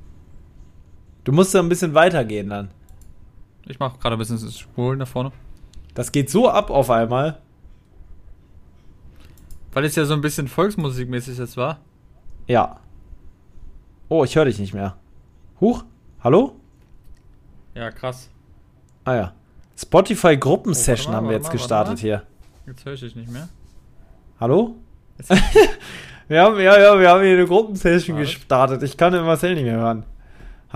hör mal kurz rein. Warte. Du musst da ein bisschen weitergehen dann. Ich mache gerade ein bisschen das Spulen da vorne. Das geht so ab auf einmal. Weil es ja so ein bisschen volksmusikmäßig jetzt war. Ja. Oh, ich höre dich nicht mehr. Huch? Hallo? Ja, krass. Ah ja. Spotify Gruppensession Oh, haben wir jetzt mal, gestartet hier. Jetzt höre ich dich nicht mehr. Hallo? wir haben, ja, ja, wir haben hier eine Gruppensession gestartet. Ich kann den Marcel nicht mehr hören.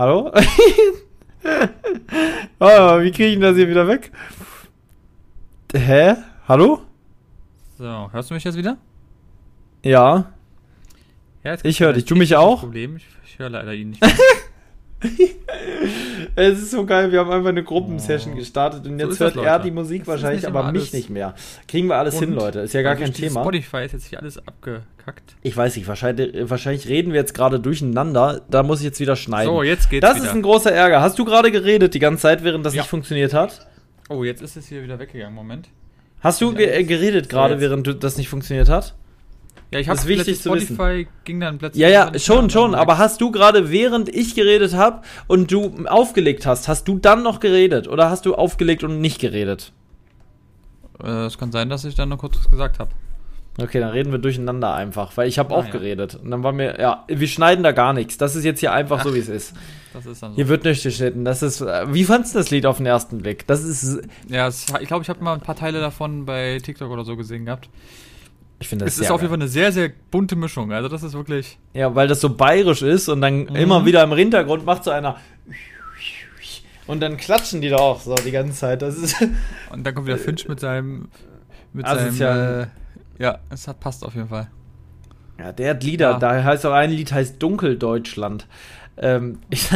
Hallo? oh, wie kriege ich denn das hier wieder weg? Hä? Hallo? So, hörst du mich jetzt wieder? Ja. Ja, jetzt Ich höre dich. Du mich auch? Problem. Ich, ich höre leider ihn nicht. Es ist so geil, wir haben einfach eine Gruppensession Oh. gestartet und So jetzt ist das, hört er die Musik Das wahrscheinlich, aber immer mich alles nicht mehr. Kriegen wir alles hin, Und Leute. Ist ja gar kein Thema. Spotify ist jetzt hier alles abgekackt. Ich weiß nicht, wahrscheinlich, wahrscheinlich reden wir jetzt gerade durcheinander. Da muss ich jetzt wieder schneiden. So, jetzt geht's das wieder. ist ein großer Ärger. Hast du gerade geredet die ganze Zeit, während das Ja. nicht funktioniert hat? oh, jetzt ist es hier wieder weggegangen. Moment. Hast du ge äh, geredet gerade, während das nicht funktioniert hat? Ja, ich habe wichtig zu wissen. Spotify ging dann plötzlich. Ja, ja, schon, schon. Aber hast du gerade, während ich geredet habe und du aufgelegt hast, hast du dann noch geredet? Oder hast du aufgelegt und nicht geredet? Äh, Es kann sein, dass ich dann noch kurz was gesagt habe. Okay, dann reden wir durcheinander einfach, weil ich habe Ah, auch ja. geredet. Und dann war mir, ja, wir schneiden da gar nichts. Das ist jetzt hier einfach so, wie es ist. Das ist dann so. Hier wird nicht geschnitten. Das ist, äh, wie fandst du das Lied auf den ersten Blick? Das ist, Ja, ich glaube, ich habe mal ein paar Teile davon bei TikTok oder so gesehen gehabt. Ich finde das Es ist auf jeden. Fall eine sehr, sehr bunte Mischung. Also, das ist wirklich. Ja, weil das so bayerisch ist und dann Mhm. immer wieder im Hintergrund macht so einer und dann klatschen die da auch so die ganze Zeit. Das ist, Und dann kommt wieder Finch mit seinem. Mit Asozial. seinem. Äh, ja, es hat, passt auf jeden Fall. Ja, der hat Lieder. Ja. Da heißt auch ein Lied heißt Dunkeldeutschland. Ähm, ich,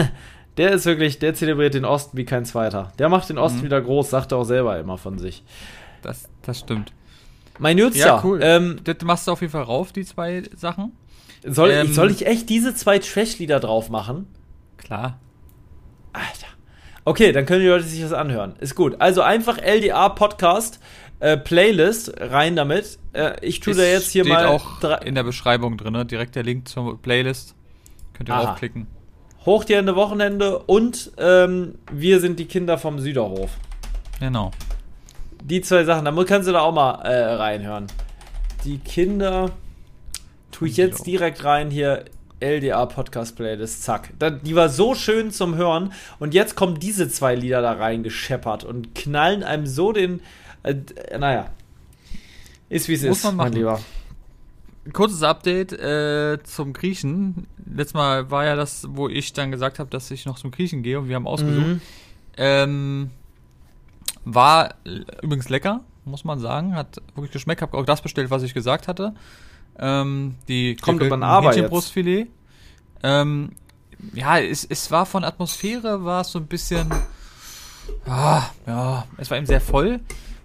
der ist wirklich, der zelebriert den Osten wie kein zweiter. Der macht den Osten Mhm. wieder groß, sagt er auch selber immer von sich. Das, das stimmt. Mein Nutzer, Ja, cool. ähm, Das machst du auf jeden Fall rauf, die zwei Sachen. soll, Ähm, ich, soll ich echt diese zwei Trash-Lieder drauf machen? Klar. Alter. Okay, dann können die Leute sich das anhören. Ist gut. Also einfach LDA Podcast äh, Playlist rein damit. Äh, ich tue da jetzt hier steht mal auch in der Beschreibung drin, ne? direkt der Link zur Playlist. Könnt ihr Aha. draufklicken. hoch die Hände Wochenende und ähm, wir sind die Kinder vom Süderhof. Genau. Die zwei Sachen, da kannst du da auch mal äh, reinhören. Die Kinder tue ich jetzt direkt rein hier. LDA Podcast Playlist, zack. Die war so schön zum Hören und jetzt kommen diese zwei Lieder da reingescheppert und knallen einem so den. Äh, d- naja. Ist wie es Muss ist, man mein machen. Lieber. Kurzes Update äh, zum Griechen. Letztes Mal war ja das, wo ich dann gesagt habe, dass ich noch zum Griechen gehe und wir haben ausgesucht. Mhm. Ähm, war übrigens lecker, muss man sagen. Hat wirklich geschmeckt. Hab auch das bestellt, was ich gesagt hatte. Ähm, die Kommt jetzt. Hähnchenbrustfilet. Ähm, ja, es, es war von Atmosphäre, war es so ein bisschen. Ah, ja, es war eben sehr voll.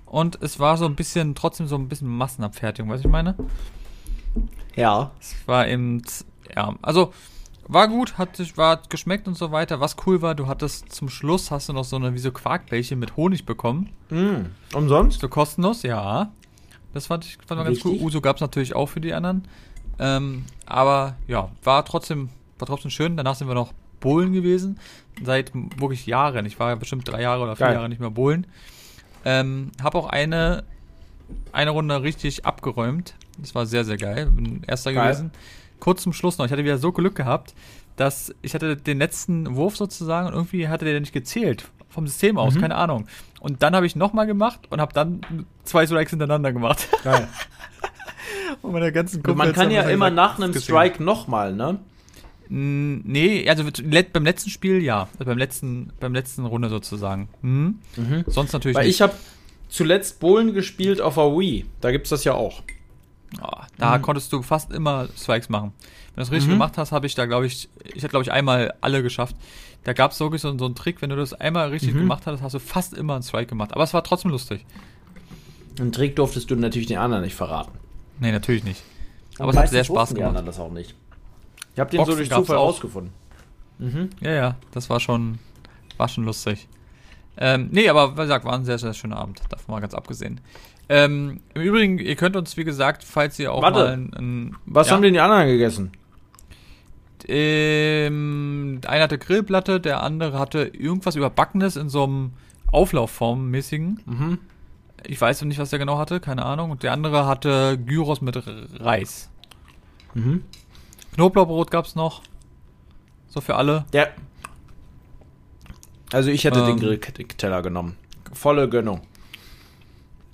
Und es war so ein bisschen, trotzdem so ein bisschen Massenabfertigung, weißt du, ich meine? Ja. Es war eben, ja, also war gut, hat sich, war geschmeckt und so weiter. Was cool war, du hattest zum Schluss hast du noch so eine wie so Quarkbällchen mit Honig bekommen. Mhm. Umsonst? So kostenlos, ja. Das fand ich fand ganz cool. Uso gab es natürlich auch für die anderen. Ähm, aber ja, war trotzdem, war trotzdem schön. Danach sind wir noch bowlen gewesen. Seit wirklich Jahren. Ich war ja bestimmt drei Jahre oder vier Geil. Jahre nicht mehr bowlen. Ähm, hab auch eine, eine Runde richtig abgeräumt. Das war sehr, sehr geil. Bin erster Geil. gewesen. Kurz zum Schluss noch. Ich hatte wieder so Glück gehabt, dass ich hatte den letzten Wurf sozusagen und irgendwie hatte der nicht gezählt. Vom System aus, Mhm. keine Ahnung. Und dann habe ich nochmal gemacht und habe dann zwei Strikes hintereinander gemacht. Geil. und meine ganzen Und man kann ja gesagt, immer nach einem Strike nochmal, ne? Nee, also beim letzten Spiel ja. Also beim letzten, beim letzten Runde sozusagen. Mhm. Sonst natürlich Weil nicht. ich habe zuletzt Bowlen gespielt auf der Wii. Da gibt's das ja auch. Ah, da Mhm. konntest du fast immer Strikes machen. Wenn du das richtig Mhm. gemacht hast, habe ich da, glaube ich, ich hätte, glaube ich, einmal alle geschafft. Da gab es wirklich so, so einen Trick, wenn du das einmal richtig Mhm. gemacht hast, hast du fast immer einen Strike gemacht. Aber es war trotzdem lustig. Den Trick durftest du natürlich den anderen nicht verraten. Nee, natürlich nicht. Aber es hat sehr Spaß die gemacht. anderen das auch nicht. Ich habe den Boxen so durch Zufall rausgefunden. Mhm. Ja, ja, das war schon, war schon lustig. Ähm, nee, aber wie gesagt, war ein sehr, sehr schöner Abend. Davon mal ganz abgesehen. Ähm, Im Übrigen, ihr könnt uns, wie gesagt, falls ihr auch Warte. mal ein, ein Was ja, haben denn die anderen gegessen? Ähm, einer hatte Grillplatte, der andere hatte irgendwas überbackenes in so einem Auflaufform-mäßigen. Mhm. Ich weiß noch nicht, was der genau hatte, keine Ahnung. Und der andere hatte Gyros mit Reis. Mhm. Knoblauchbrot gab's noch. So für alle. Ja. Also ich hätte Ähm. den Grillteller genommen. Volle Gönnung.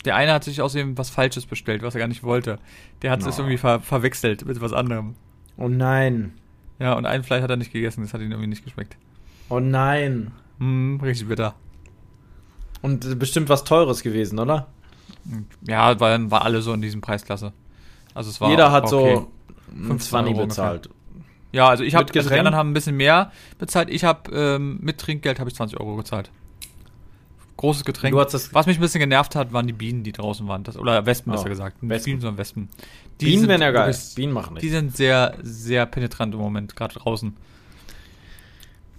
Der eine hat sich außerdem was Falsches bestellt, was er gar nicht wollte. Der hat es Oh. irgendwie ver verwechselt mit was anderem. Oh nein. Ja, und ein Fleisch hat er nicht gegessen, das hat ihm irgendwie nicht geschmeckt. Oh nein. Hm, richtig bitter. Und bestimmt was Teures gewesen, oder? Ja, war, war alle so in diesem Preisklasse. Also es war Jeder hat okay. so 15 20 Euro bezahlt. Ja, also ich habe, also die anderen haben ein bisschen mehr bezahlt. Ich habe ähm, mit Trinkgeld habe ich 20 Euro gezahlt. Großes Getränk. Was mich ein bisschen genervt hat, waren die Bienen, die draußen waren. Das, oder Wespen, besser Oh, gesagt. Nicht Wespen. Bienen, sondern Wespen. Die Bienen sind wären ja geil. wirklich- Bienen machen Die nicht. sind sehr, sehr penetrant im Moment, gerade draußen.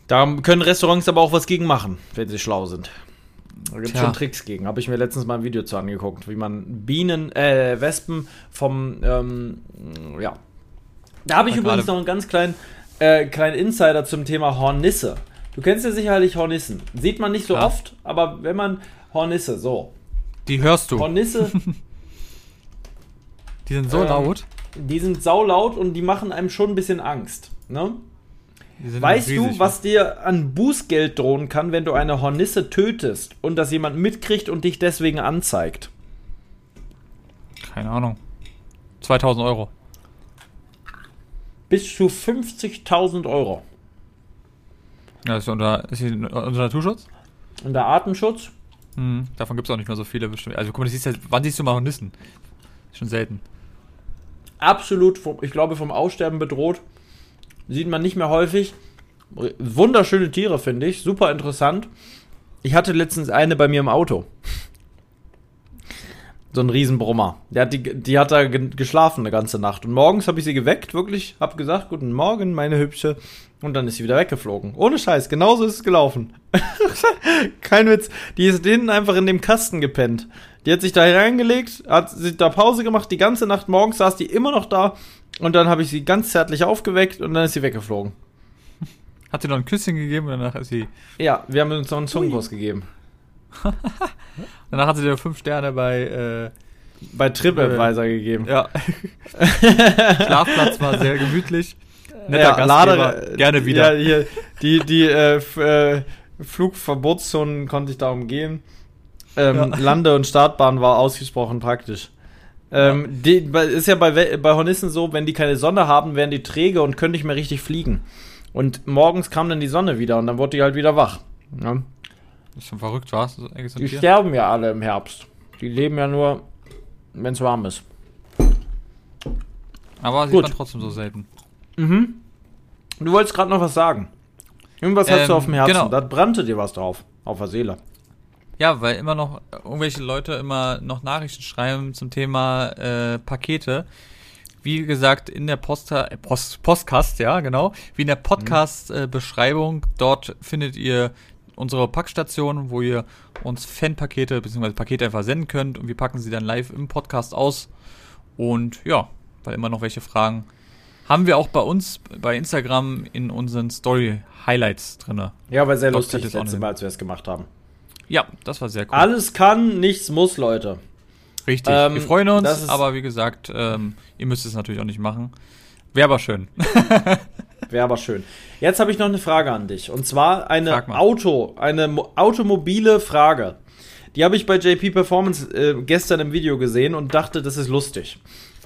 Da können Restaurants aber auch was gegen machen, wenn sie schlau sind. Da gibt es schon Tricks gegen. Habe ich mir letztens mal ein Video zu angeguckt, wie man Bienen, äh, Wespen vom, ähm, ja. Da habe ich Ja, übrigens noch einen ganz kleinen, äh, kleinen Insider zum Thema Hornisse. Du kennst ja sicherlich Hornissen. Sieht man nicht so Klar. oft, aber wenn man Hornisse, so. Die hörst du. Hornisse, Die sind so Ähm, laut. die sind saulaut und die machen einem schon ein bisschen Angst. Ne? Weißt riesig, du, was dir an Bußgeld drohen kann, wenn du eine Hornisse tötest und das jemand mitkriegt und dich deswegen anzeigt? Keine Ahnung. 2000 Euro. Bis zu 50.000 Euro. Ja, ist, unter, ist unter Naturschutz? Und der Artenschutz? Hm, davon gibt es auch nicht mehr so viele bestimmt. Also guck mal, das siehst ja, wann siehst du mal Hornissen? Schon selten. Absolut, ich glaube, vom Aussterben bedroht. Sieht man nicht mehr häufig. Wunderschöne Tiere, finde ich. Super interessant. Ich hatte letztens eine bei mir im Auto. So ein Riesenbrummer. Der hat die, die hat da ge- geschlafen eine ganze Nacht. Und morgens habe ich sie geweckt, wirklich. Hab gesagt, guten Morgen, meine Hübsche. Und dann ist sie wieder weggeflogen. Ohne Scheiß, genauso ist es gelaufen. Kein Witz. Die ist hinten einfach in dem Kasten gepennt. Die hat sich da reingelegt, hat sich da Pause gemacht, die ganze Nacht morgens saß die immer noch da. Und dann habe ich sie ganz zärtlich aufgeweckt und dann ist sie weggeflogen. Hat sie noch ein Küsschen gegeben und danach ist sie. Ja, wir haben uns noch einen Zungenkuss gegeben. Danach hat sie dir fünf Sterne bei. Äh, Bei TripAdvisor gegeben. ja. Schlafplatz war sehr gemütlich. Netter Gastgeber. Lade- Gerne wieder. Ja, hier, die die äh, äh, Flugverbotszonen konnte ich da umgehen. Ähm, Ja. Lande- und Startbahn war ausgesprochen praktisch. Ähm, die, ist ja bei, bei Hornissen so, wenn die keine Sonne haben, werden die träge und können nicht mehr richtig fliegen. Und morgens kam dann die Sonne wieder und dann wurde die halt wieder wach. Ja. Das ist schon verrückt, was? So Die sterben ja alle im Herbst. Die leben ja nur, wenn es warm ist. Aber sieht Gut. man trotzdem so selten. Mhm. Du wolltest gerade noch was sagen. Irgendwas hast Ähm, du auf dem Herzen. genau. Da brannte dir was drauf. Auf der Seele. Ja, weil immer noch irgendwelche Leute immer noch Nachrichten schreiben zum Thema äh, Pakete. Wie gesagt, in der Posta, äh, Post, Postcast, ja, genau. Wie in der Podcast-Beschreibung. dort findet ihr unsere Packstation, wo ihr uns Fanpakete bzw. Pakete einfach senden könnt und wir packen sie dann live im Podcast aus. Und ja, weil immer noch welche Fragen haben wir auch bei uns bei Instagram in unseren Story-Highlights drinne. Ja, war sehr Dort lustig das letzte. Mal, als wir es gemacht haben. Ja, das war sehr cool. Alles kann, nichts muss, Leute. Richtig. Ähm, wir freuen uns, aber wie gesagt, ähm, ihr müsst es natürlich auch nicht machen. Wäre aber schön. Wäre aber schön. Jetzt habe ich noch eine Frage an dich. Und zwar eine. Auto, eine mo- automobile Frage. Die habe ich bei JP Performance äh, gestern im Video gesehen und dachte, das ist lustig.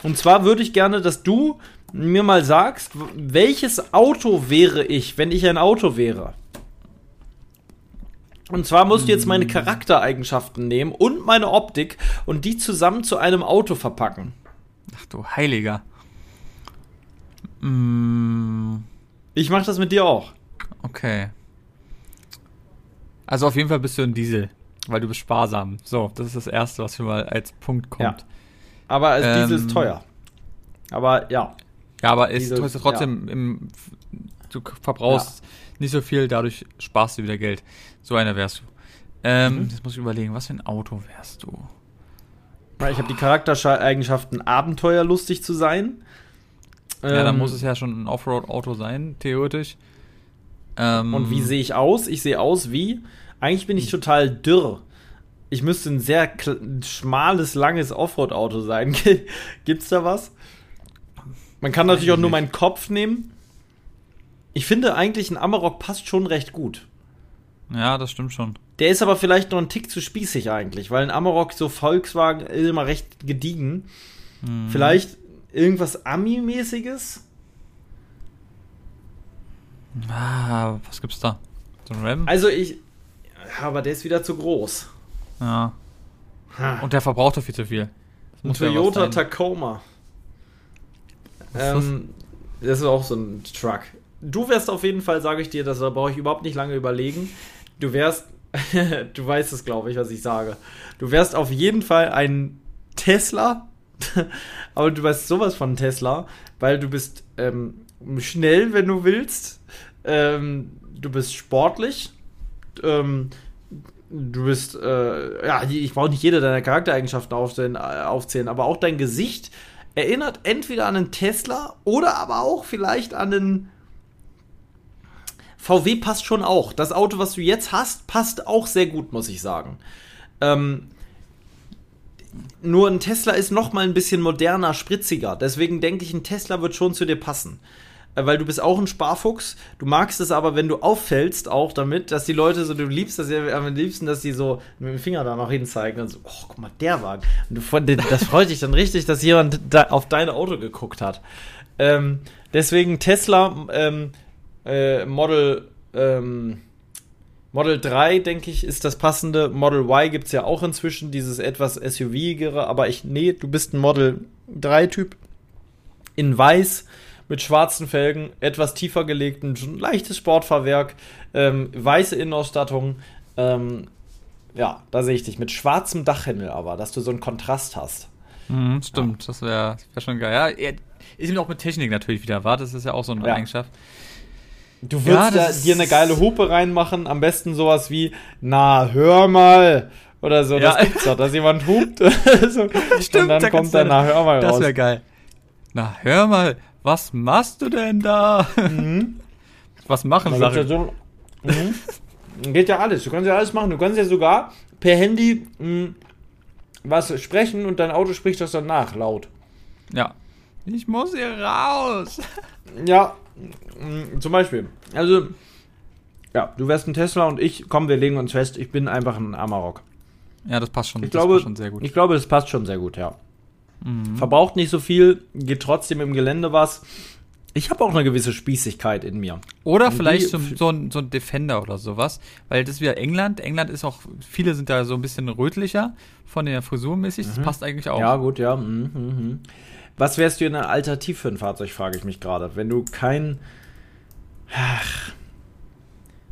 Und zwar würde ich gerne, dass du mir mal sagst, welches Auto wäre ich, wenn ich ein Auto wäre? Und zwar musst du jetzt meine Charaktereigenschaften nehmen und meine Optik und die zusammen zu einem Auto verpacken. Ach du Heiliger. Mm, Ich mache das mit dir auch. okay. Also auf jeden Fall bist du ein Diesel, weil du bist sparsam. So, das ist das Erste, was hier mal als Punkt kommt. Aber als Diesel Ähm. ist teuer. Aber ja. Ja, aber es Diesel, ist trotzdem, im, du verbrauchst nicht so viel, dadurch sparst du wieder Geld. So einer wärst du. Ähm, Mhm. Jetzt muss ich überlegen, was für ein Auto wärst du? Ich habe die Charaktereigenschaften, abenteuerlustig zu sein. Ja, dann Ähm, muss es ja schon ein Offroad-Auto sein, theoretisch. Ähm, Und wie sehe ich aus? Ich sehe aus wie. Eigentlich bin ich total dürr. Ich müsste ein sehr schmales, langes Offroad-Auto sein. Gibt's da was? Man kann natürlich auch nur meinen Kopf nehmen. Ich finde eigentlich, ein Amarok passt schon recht gut. Ja, das stimmt schon. Der ist aber vielleicht noch ein Tick zu spießig eigentlich, weil ein Amarok so Volkswagen ist immer recht gediegen. Mhm. Vielleicht irgendwas Ami-mäßiges? Ah, was gibt's da? So ein Ram? Also ich. Ja, aber der ist wieder zu groß. Ja. Ha. Und der verbraucht doch viel zu viel. Ein ja Toyota sein. Tacoma. Ähm, das ist auch so ein Truck. Du wärst auf jeden Fall, sage ich dir, das da brauche ich überhaupt nicht lange überlegen. Du wärst, du weißt es, glaube ich, was ich sage. Du wärst auf jeden Fall ein Tesla, aber du wärst sowas von Tesla, weil du bist ähm, schnell, wenn du willst. Ähm, du bist sportlich. Ähm, du bist, äh, ja, ich brauche nicht jede deiner Charaktereigenschaften aufzählen, äh, aufzählen, aber auch dein Gesicht erinnert entweder an einen Tesla oder aber auch vielleicht an einen VW passt schon auch. Das Auto, was du jetzt hast, passt auch sehr gut, muss ich sagen. Ähm, nur ein Tesla ist noch mal ein bisschen moderner, spritziger. Deswegen denke ich, ein Tesla wird schon zu dir passen. Äh, Weil du bist auch ein Sparfuchs. Du magst es aber, wenn du auffällst, auch damit, dass die Leute so, du liebst das ja am liebsten, dass die so mit dem Finger da noch hinzeigen und so, oh, guck mal, der Wagen. Und du, das freut dich dann richtig, dass jemand da auf dein Auto geguckt hat. Ähm, deswegen Tesla ähm, äh, Model ähm, Model 3, denke ich, ist das passende. Model Y gibt es ja auch inzwischen, dieses etwas SUV-igere, aber ich, nee, du bist ein Model 3-Typ. In weiß, mit schwarzen Felgen, etwas tiefer gelegt, ein leichtes Sportfahrwerk, ähm, weiße Innenausstattung. Ähm, ja, da sehe ich dich. Mit schwarzem Dachhimmel aber, dass du so einen Kontrast hast. Mhm, stimmt, das wäre wär schon geil. Ja, ist ihm auch mit Technik natürlich wieder wahr. Das ist ja auch so eine Ja. Eigenschaft. Du Ja, würdest das ist- dir eine geile Hupe reinmachen, am besten sowas wie, na, hör mal. Oder so, Ja. das gibt's doch, dass jemand hupt. so. Und dann da kommt kannst da, du- na, hör mal Das raus. wäre geil. Na, hör mal, was machst du denn da? Mhm. Was machen Da gibt's ja Sachen? so, mhm. Geht ja alles. Du kannst ja alles machen. Du kannst ja sogar per Handy mh, was sprechen und dein Auto spricht das dann nach, laut. Ja. Ich muss hier raus. Ja, zum Beispiel. Also, ja, du wärst ein Tesla und ich, komm, wir legen uns fest, ich bin einfach ein Amarok. Ja, das passt schon. Ich das glaube, passt schon sehr gut. ich glaube, das passt schon sehr gut, ja. Mhm. Verbraucht nicht so viel, geht trotzdem im Gelände was. Ich habe auch eine gewisse Spießigkeit in mir. Oder Und vielleicht so, so, ein, so ein Defender oder sowas. Weil das ist wieder England. England ist auch, viele sind da so ein bisschen rötlicher von der Frisur mäßig. Das passt eigentlich auch. Ja, gut, ja. Mhm, mhm. Was wärst du in einer Alternativ für ein Fahrzeug, frage ich mich gerade. Wenn du kein. Ach,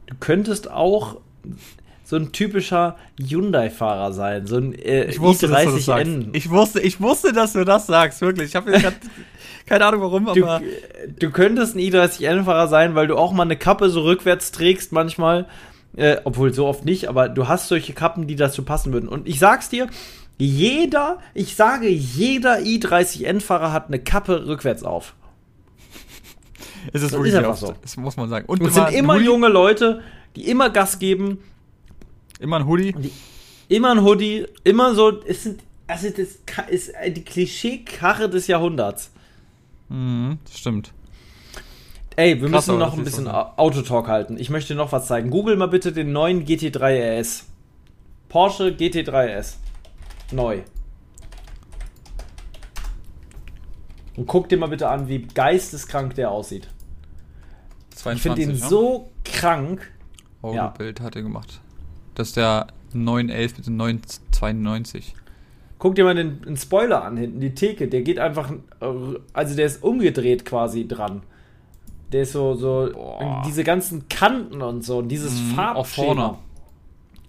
du könntest auch so ein typischer Hyundai-Fahrer sein. So ein äh, Ich wusste, dass du das sagst. i30N. Ich wusste, ich wusste, dass du das sagst, wirklich. Ich habe grad keine Ahnung warum, Du, aber du könntest ein i30N-Fahrer sein, weil du auch mal eine Kappe so rückwärts trägst manchmal. Äh, obwohl so oft nicht, aber du hast solche Kappen, die dazu passen würden. Und ich sag's dir, jeder, ich sage, jeder i30N-Fahrer hat eine Kappe rückwärts auf. es ist Das wirklich ist einfach so. Das muss man sagen. Und, Und es sind immer junge Leute, die immer Gas geben, Immer ein Hoodie. immer ein Hoodie, immer so, es sind, also das ist die Klischee-Karre des Jahrhunderts. Mhm, das stimmt. Ey, wir Krass, müssen noch ein bisschen so. Autotalk halten. Ich möchte noch was zeigen. Google mal bitte den neuen GT3 RS. Porsche GT3 RS. Neu. Und guck dir mal bitte an, wie geisteskrank der aussieht. Ich 22, finde ihn ne? so krank. Oh, ja. Bild hat er gemacht. Das ist der 911 mit dem 992. Guck dir mal den, den Spoiler an hinten, die Theke. Der geht einfach, also der ist umgedreht quasi dran. Der ist so, so, Boah. diese ganzen Kanten und so, und dieses Mhm, Farbschema. auch vorne.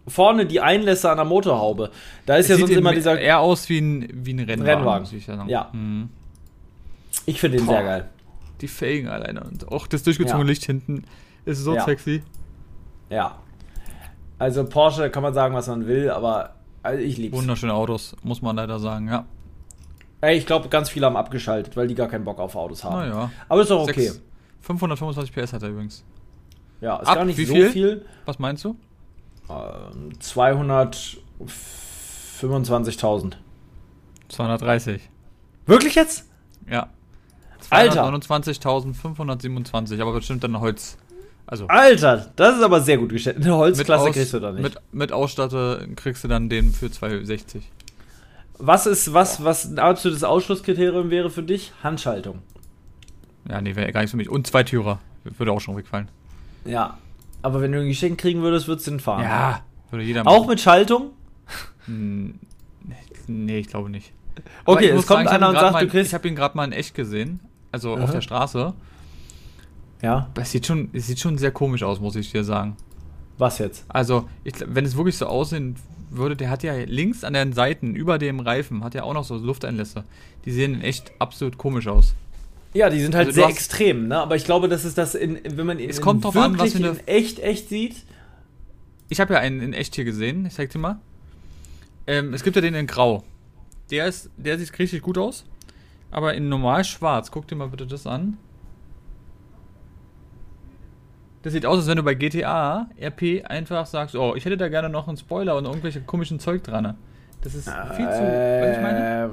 Vorne die Einlässe an der Motorhaube. Da ist ja Sieht sonst immer im- dieser. eher aus wie ein, wie ein Rennwagen. Rennwagen. muss ich sagen. Ja. Mhm. Ich finde den Boah. sehr geil. Die Felgen alleine und auch das durchgezogene Ja. Licht hinten ist so Ja. sexy. Ja. Also Porsche kann man sagen, was man will, aber also ich lieb's. Wunderschöne Autos, muss man leider sagen, ja. Ey, ich glaube, ganz viele haben abgeschaltet, weil die gar keinen Bock auf Autos haben. Naja. Aber ist doch okay. Sechs- 525 PS hat er übrigens. Ja, ist Ab gar nicht wie so viel? viel. Was meinst du? Ähm, 225.000. 230. Wirklich jetzt? Ja. Alter. 29.527, aber bestimmt dann Holz. Also Alter, das ist aber sehr gut gestellt. Eine Holzklasse aus- kriegst du da nicht. Mit, mit Ausstatter kriegst du dann den für 260. was ist, was, was ein absolutes Ausschlusskriterium wäre für dich? Handschaltung. Ja, nee, wäre gar nichts für mich. Und zwei Türer. Würde auch schon wegfallen. Ja. Aber wenn du ein Geschenk kriegen würdest, würdest du den fahren. Ja, würde jeder Auch mit Schaltung? Hm, Nee, ich glaube nicht. Okay, es kommt hab einer und sagt, mal, du kriegst- Ich habe ihn gerade mal in echt gesehen. Also Aha. auf der Straße. Ja. Das sieht schon, es sieht schon sehr komisch aus, muss ich dir sagen. Was jetzt? Also, ich, wenn es wirklich so aussehen würde, der hat ja links an den Seiten, über dem Reifen, hat ja auch noch so Lufteinlässe. Die sehen echt absolut komisch aus. Ja, die sind halt Also sehr extrem, ne? Aber ich glaube, das ist das, in, wenn man ihn Es kommt drauf an, was eine- in echt, echt sieht. Ich habe ja einen in echt hier gesehen, ich zeig dir mal. Ähm, es gibt ja den in Grau. Der ist, der sieht richtig gut aus. Aber in normal schwarz, guck dir mal bitte das an. Das sieht aus, als wenn du bei GTA RP einfach sagst, oh, ich hätte da gerne noch einen Spoiler und irgendwelche komischen Zeug dran. Das ist viel zu. Weißt du, ich meine?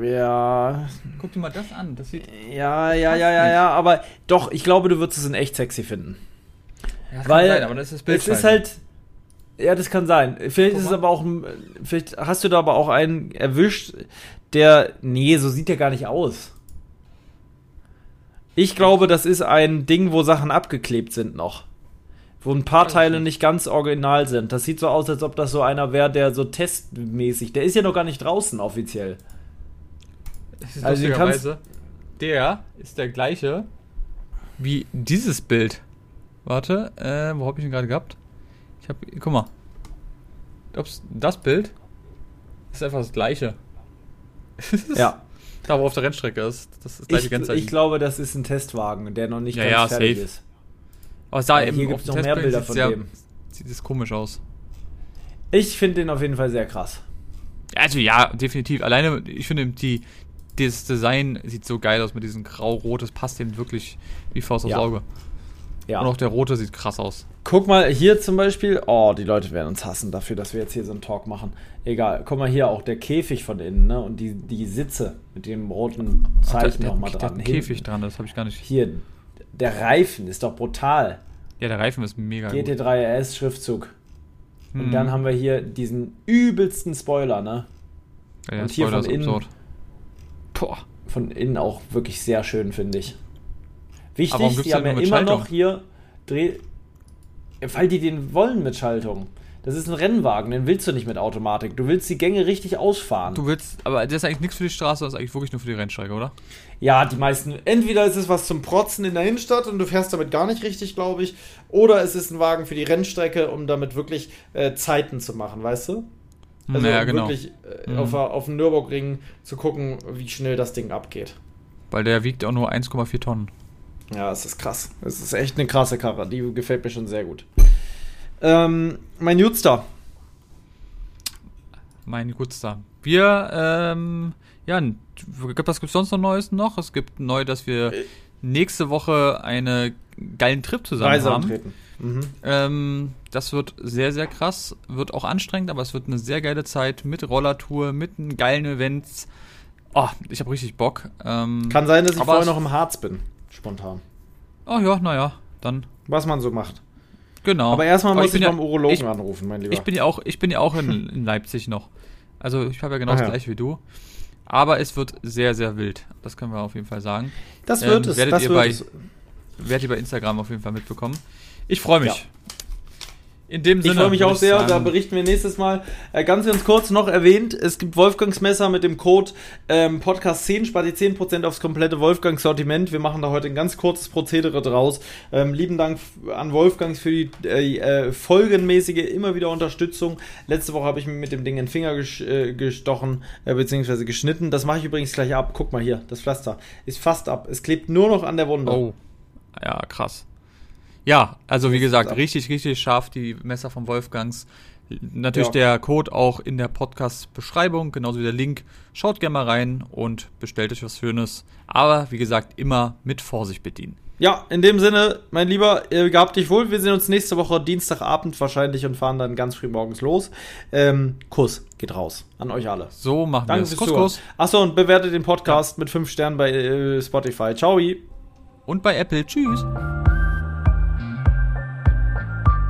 Äh, ja. Guck dir mal das an. Das sieht. Ja, ja, ja, ja, ja, aber doch, ich glaube, du würdest es in echt sexy finden. Ja, das Weil kann sein, aber das ist das Bild. Es ist halt. Ja, das kann sein. Vielleicht ist es mal. aber auch. Vielleicht hast du da aber auch einen erwischt, der. Nee, so sieht der gar nicht aus. Ich glaube, das ist ein Ding, wo Sachen abgeklebt sind noch. Wo ein paar Teile nicht. ganz original sind. Das sieht so aus, als ob das so einer wäre, der so testmäßig. Der ist ja noch gar nicht draußen offiziell. Also, lustigerweise, der ist der gleiche wie dieses Bild. Warte, äh, wo habe ich ihn gerade gehabt? Ich habe, guck mal. Ups, das Bild ist einfach das gleiche. Ja. Da, wo auf der Rennstrecke ist. Das ist das gleiche Ich, Kennzeichen. ich glaube, das ist ein Testwagen, der noch nicht Ja, ganz ja, fertig safe. ist. Aber es sah Ja, eben hier gibt's dem noch mehr Bilder von sehr, dem. Sieht es komisch aus. Ich finde den auf jeden Fall sehr krass. Also ja, definitiv. Alleine, ich finde, die, das Design sieht so geil aus mit diesem grau-rot. Das passt dem wirklich wie Faust aufs Ja. Auge. Ja. Und auch der rote sieht krass aus. Guck mal, hier zum Beispiel. Oh, die Leute werden uns hassen dafür, dass wir jetzt hier so einen Talk machen. Egal. Guck mal hier auch der Käfig von innen, ne? Und die, die Sitze mit dem roten Zeichen nochmal dran. Der. Käfig dran, das habe ich gar nicht. Hier, der Reifen ist doch brutal. Ja, der Reifen ist mega gut. GT3 RS Schriftzug. Und Hm. dann haben wir hier diesen übelsten Spoiler, ne? ja, und hier Spoiler von innen-. Von innen auch wirklich sehr schön, finde ich. Wichtig, die haben ja immer noch hier Dreh. Weil die den wollen mit Schaltung. Das ist ein Rennwagen, den willst du nicht mit Automatik. Du willst die Gänge richtig ausfahren. Du willst, aber das ist eigentlich nichts für die Straße, das ist eigentlich wirklich nur für die Rennstrecke, oder? Ja, die meisten. Entweder ist es was zum Protzen in der Innenstadt und du fährst damit gar nicht richtig, glaube ich. Oder es ist ein Wagen für die Rennstrecke, um damit wirklich äh, Zeiten zu machen, weißt du? Also naja, um genau. wirklich äh, Mhm. auf, auf dem Nürburgring zu gucken, wie schnell das Ding abgeht. Weil der wiegt auch nur 1,4 Tonnen. Ja, es ist krass. Es ist echt eine krasse Karre. Die gefällt mir schon sehr gut. Ähm, mein Jutster. Mein Gutster. Wir, ähm, ja, n- was gibt's sonst noch Neues noch? Es gibt neu, dass wir Äh. nächste Woche einen geilen Trip zusammen Reise haben. antreten. Mhm. Ähm, das wird sehr, sehr krass. Wird auch anstrengend, aber es wird eine sehr geile Zeit mit Rollertour, mit geilen Events. Oh, ich habe richtig Bock. Ähm, Kann sein, dass ich vorher noch im Harz bin. Spontan. Oh ja, naja, dann Was man so macht. Genau. Aber erstmal muss ich, bin ja- beim Urologen ich- anrufen, mein Lieber. Ich bin ja auch, ich bin ja auch in, in Leipzig noch. Also ich habe ja genau Ah, das ja. gleiche wie du. Aber es wird sehr, sehr wild. Das können wir auf jeden Fall sagen. das wird ähm, es. werdet Das ihr wird bei- es. Werdet ihr bei Instagram auf jeden Fall mitbekommen. Ich freue mich. Ja. In dem Sinne. Ich freue mich auch sehr, sagen, da berichten wir nächstes Mal. Äh, ganz, ganz kurz noch erwähnt, es gibt Wolfgangs Messer mit dem Code ähm, Podcast 10, spart ihr 10% aufs komplette Wolfgangs Sortiment. Wir machen da heute ein ganz kurzes Prozedere draus. Ähm, lieben Dank an Wolfgangs für die äh, äh, folgenmäßige immer wieder Unterstützung. Letzte Woche habe ich mir mit dem Ding in den Finger äh, gestochen, äh, beziehungsweise geschnitten. Das mache ich übrigens gleich ab. Guck mal hier, das Pflaster ist fast ab. Es klebt nur noch an der Wunde. Oh. Ja, krass. Ja, also wie gesagt, richtig, richtig scharf die Messer von Wolfgangs. Natürlich Ja. der Code auch in der Podcast-Beschreibung, genauso wie der Link. Schaut gerne mal rein und bestellt euch was Schönes. Aber wie gesagt, immer mit Vorsicht bedienen. Ja, in dem Sinne, mein Lieber, gehabt dich wohl. Wir sehen uns nächste Woche Dienstagabend wahrscheinlich und fahren dann ganz früh morgens los. Ähm, Kuss geht raus an euch alle. So machen wir es. Kuss, Zuhören. Kuss. Achso, und bewertet den Podcast mit 5 Sternen bei äh, Spotify. Ciao. Und bei Apple. Tschüss.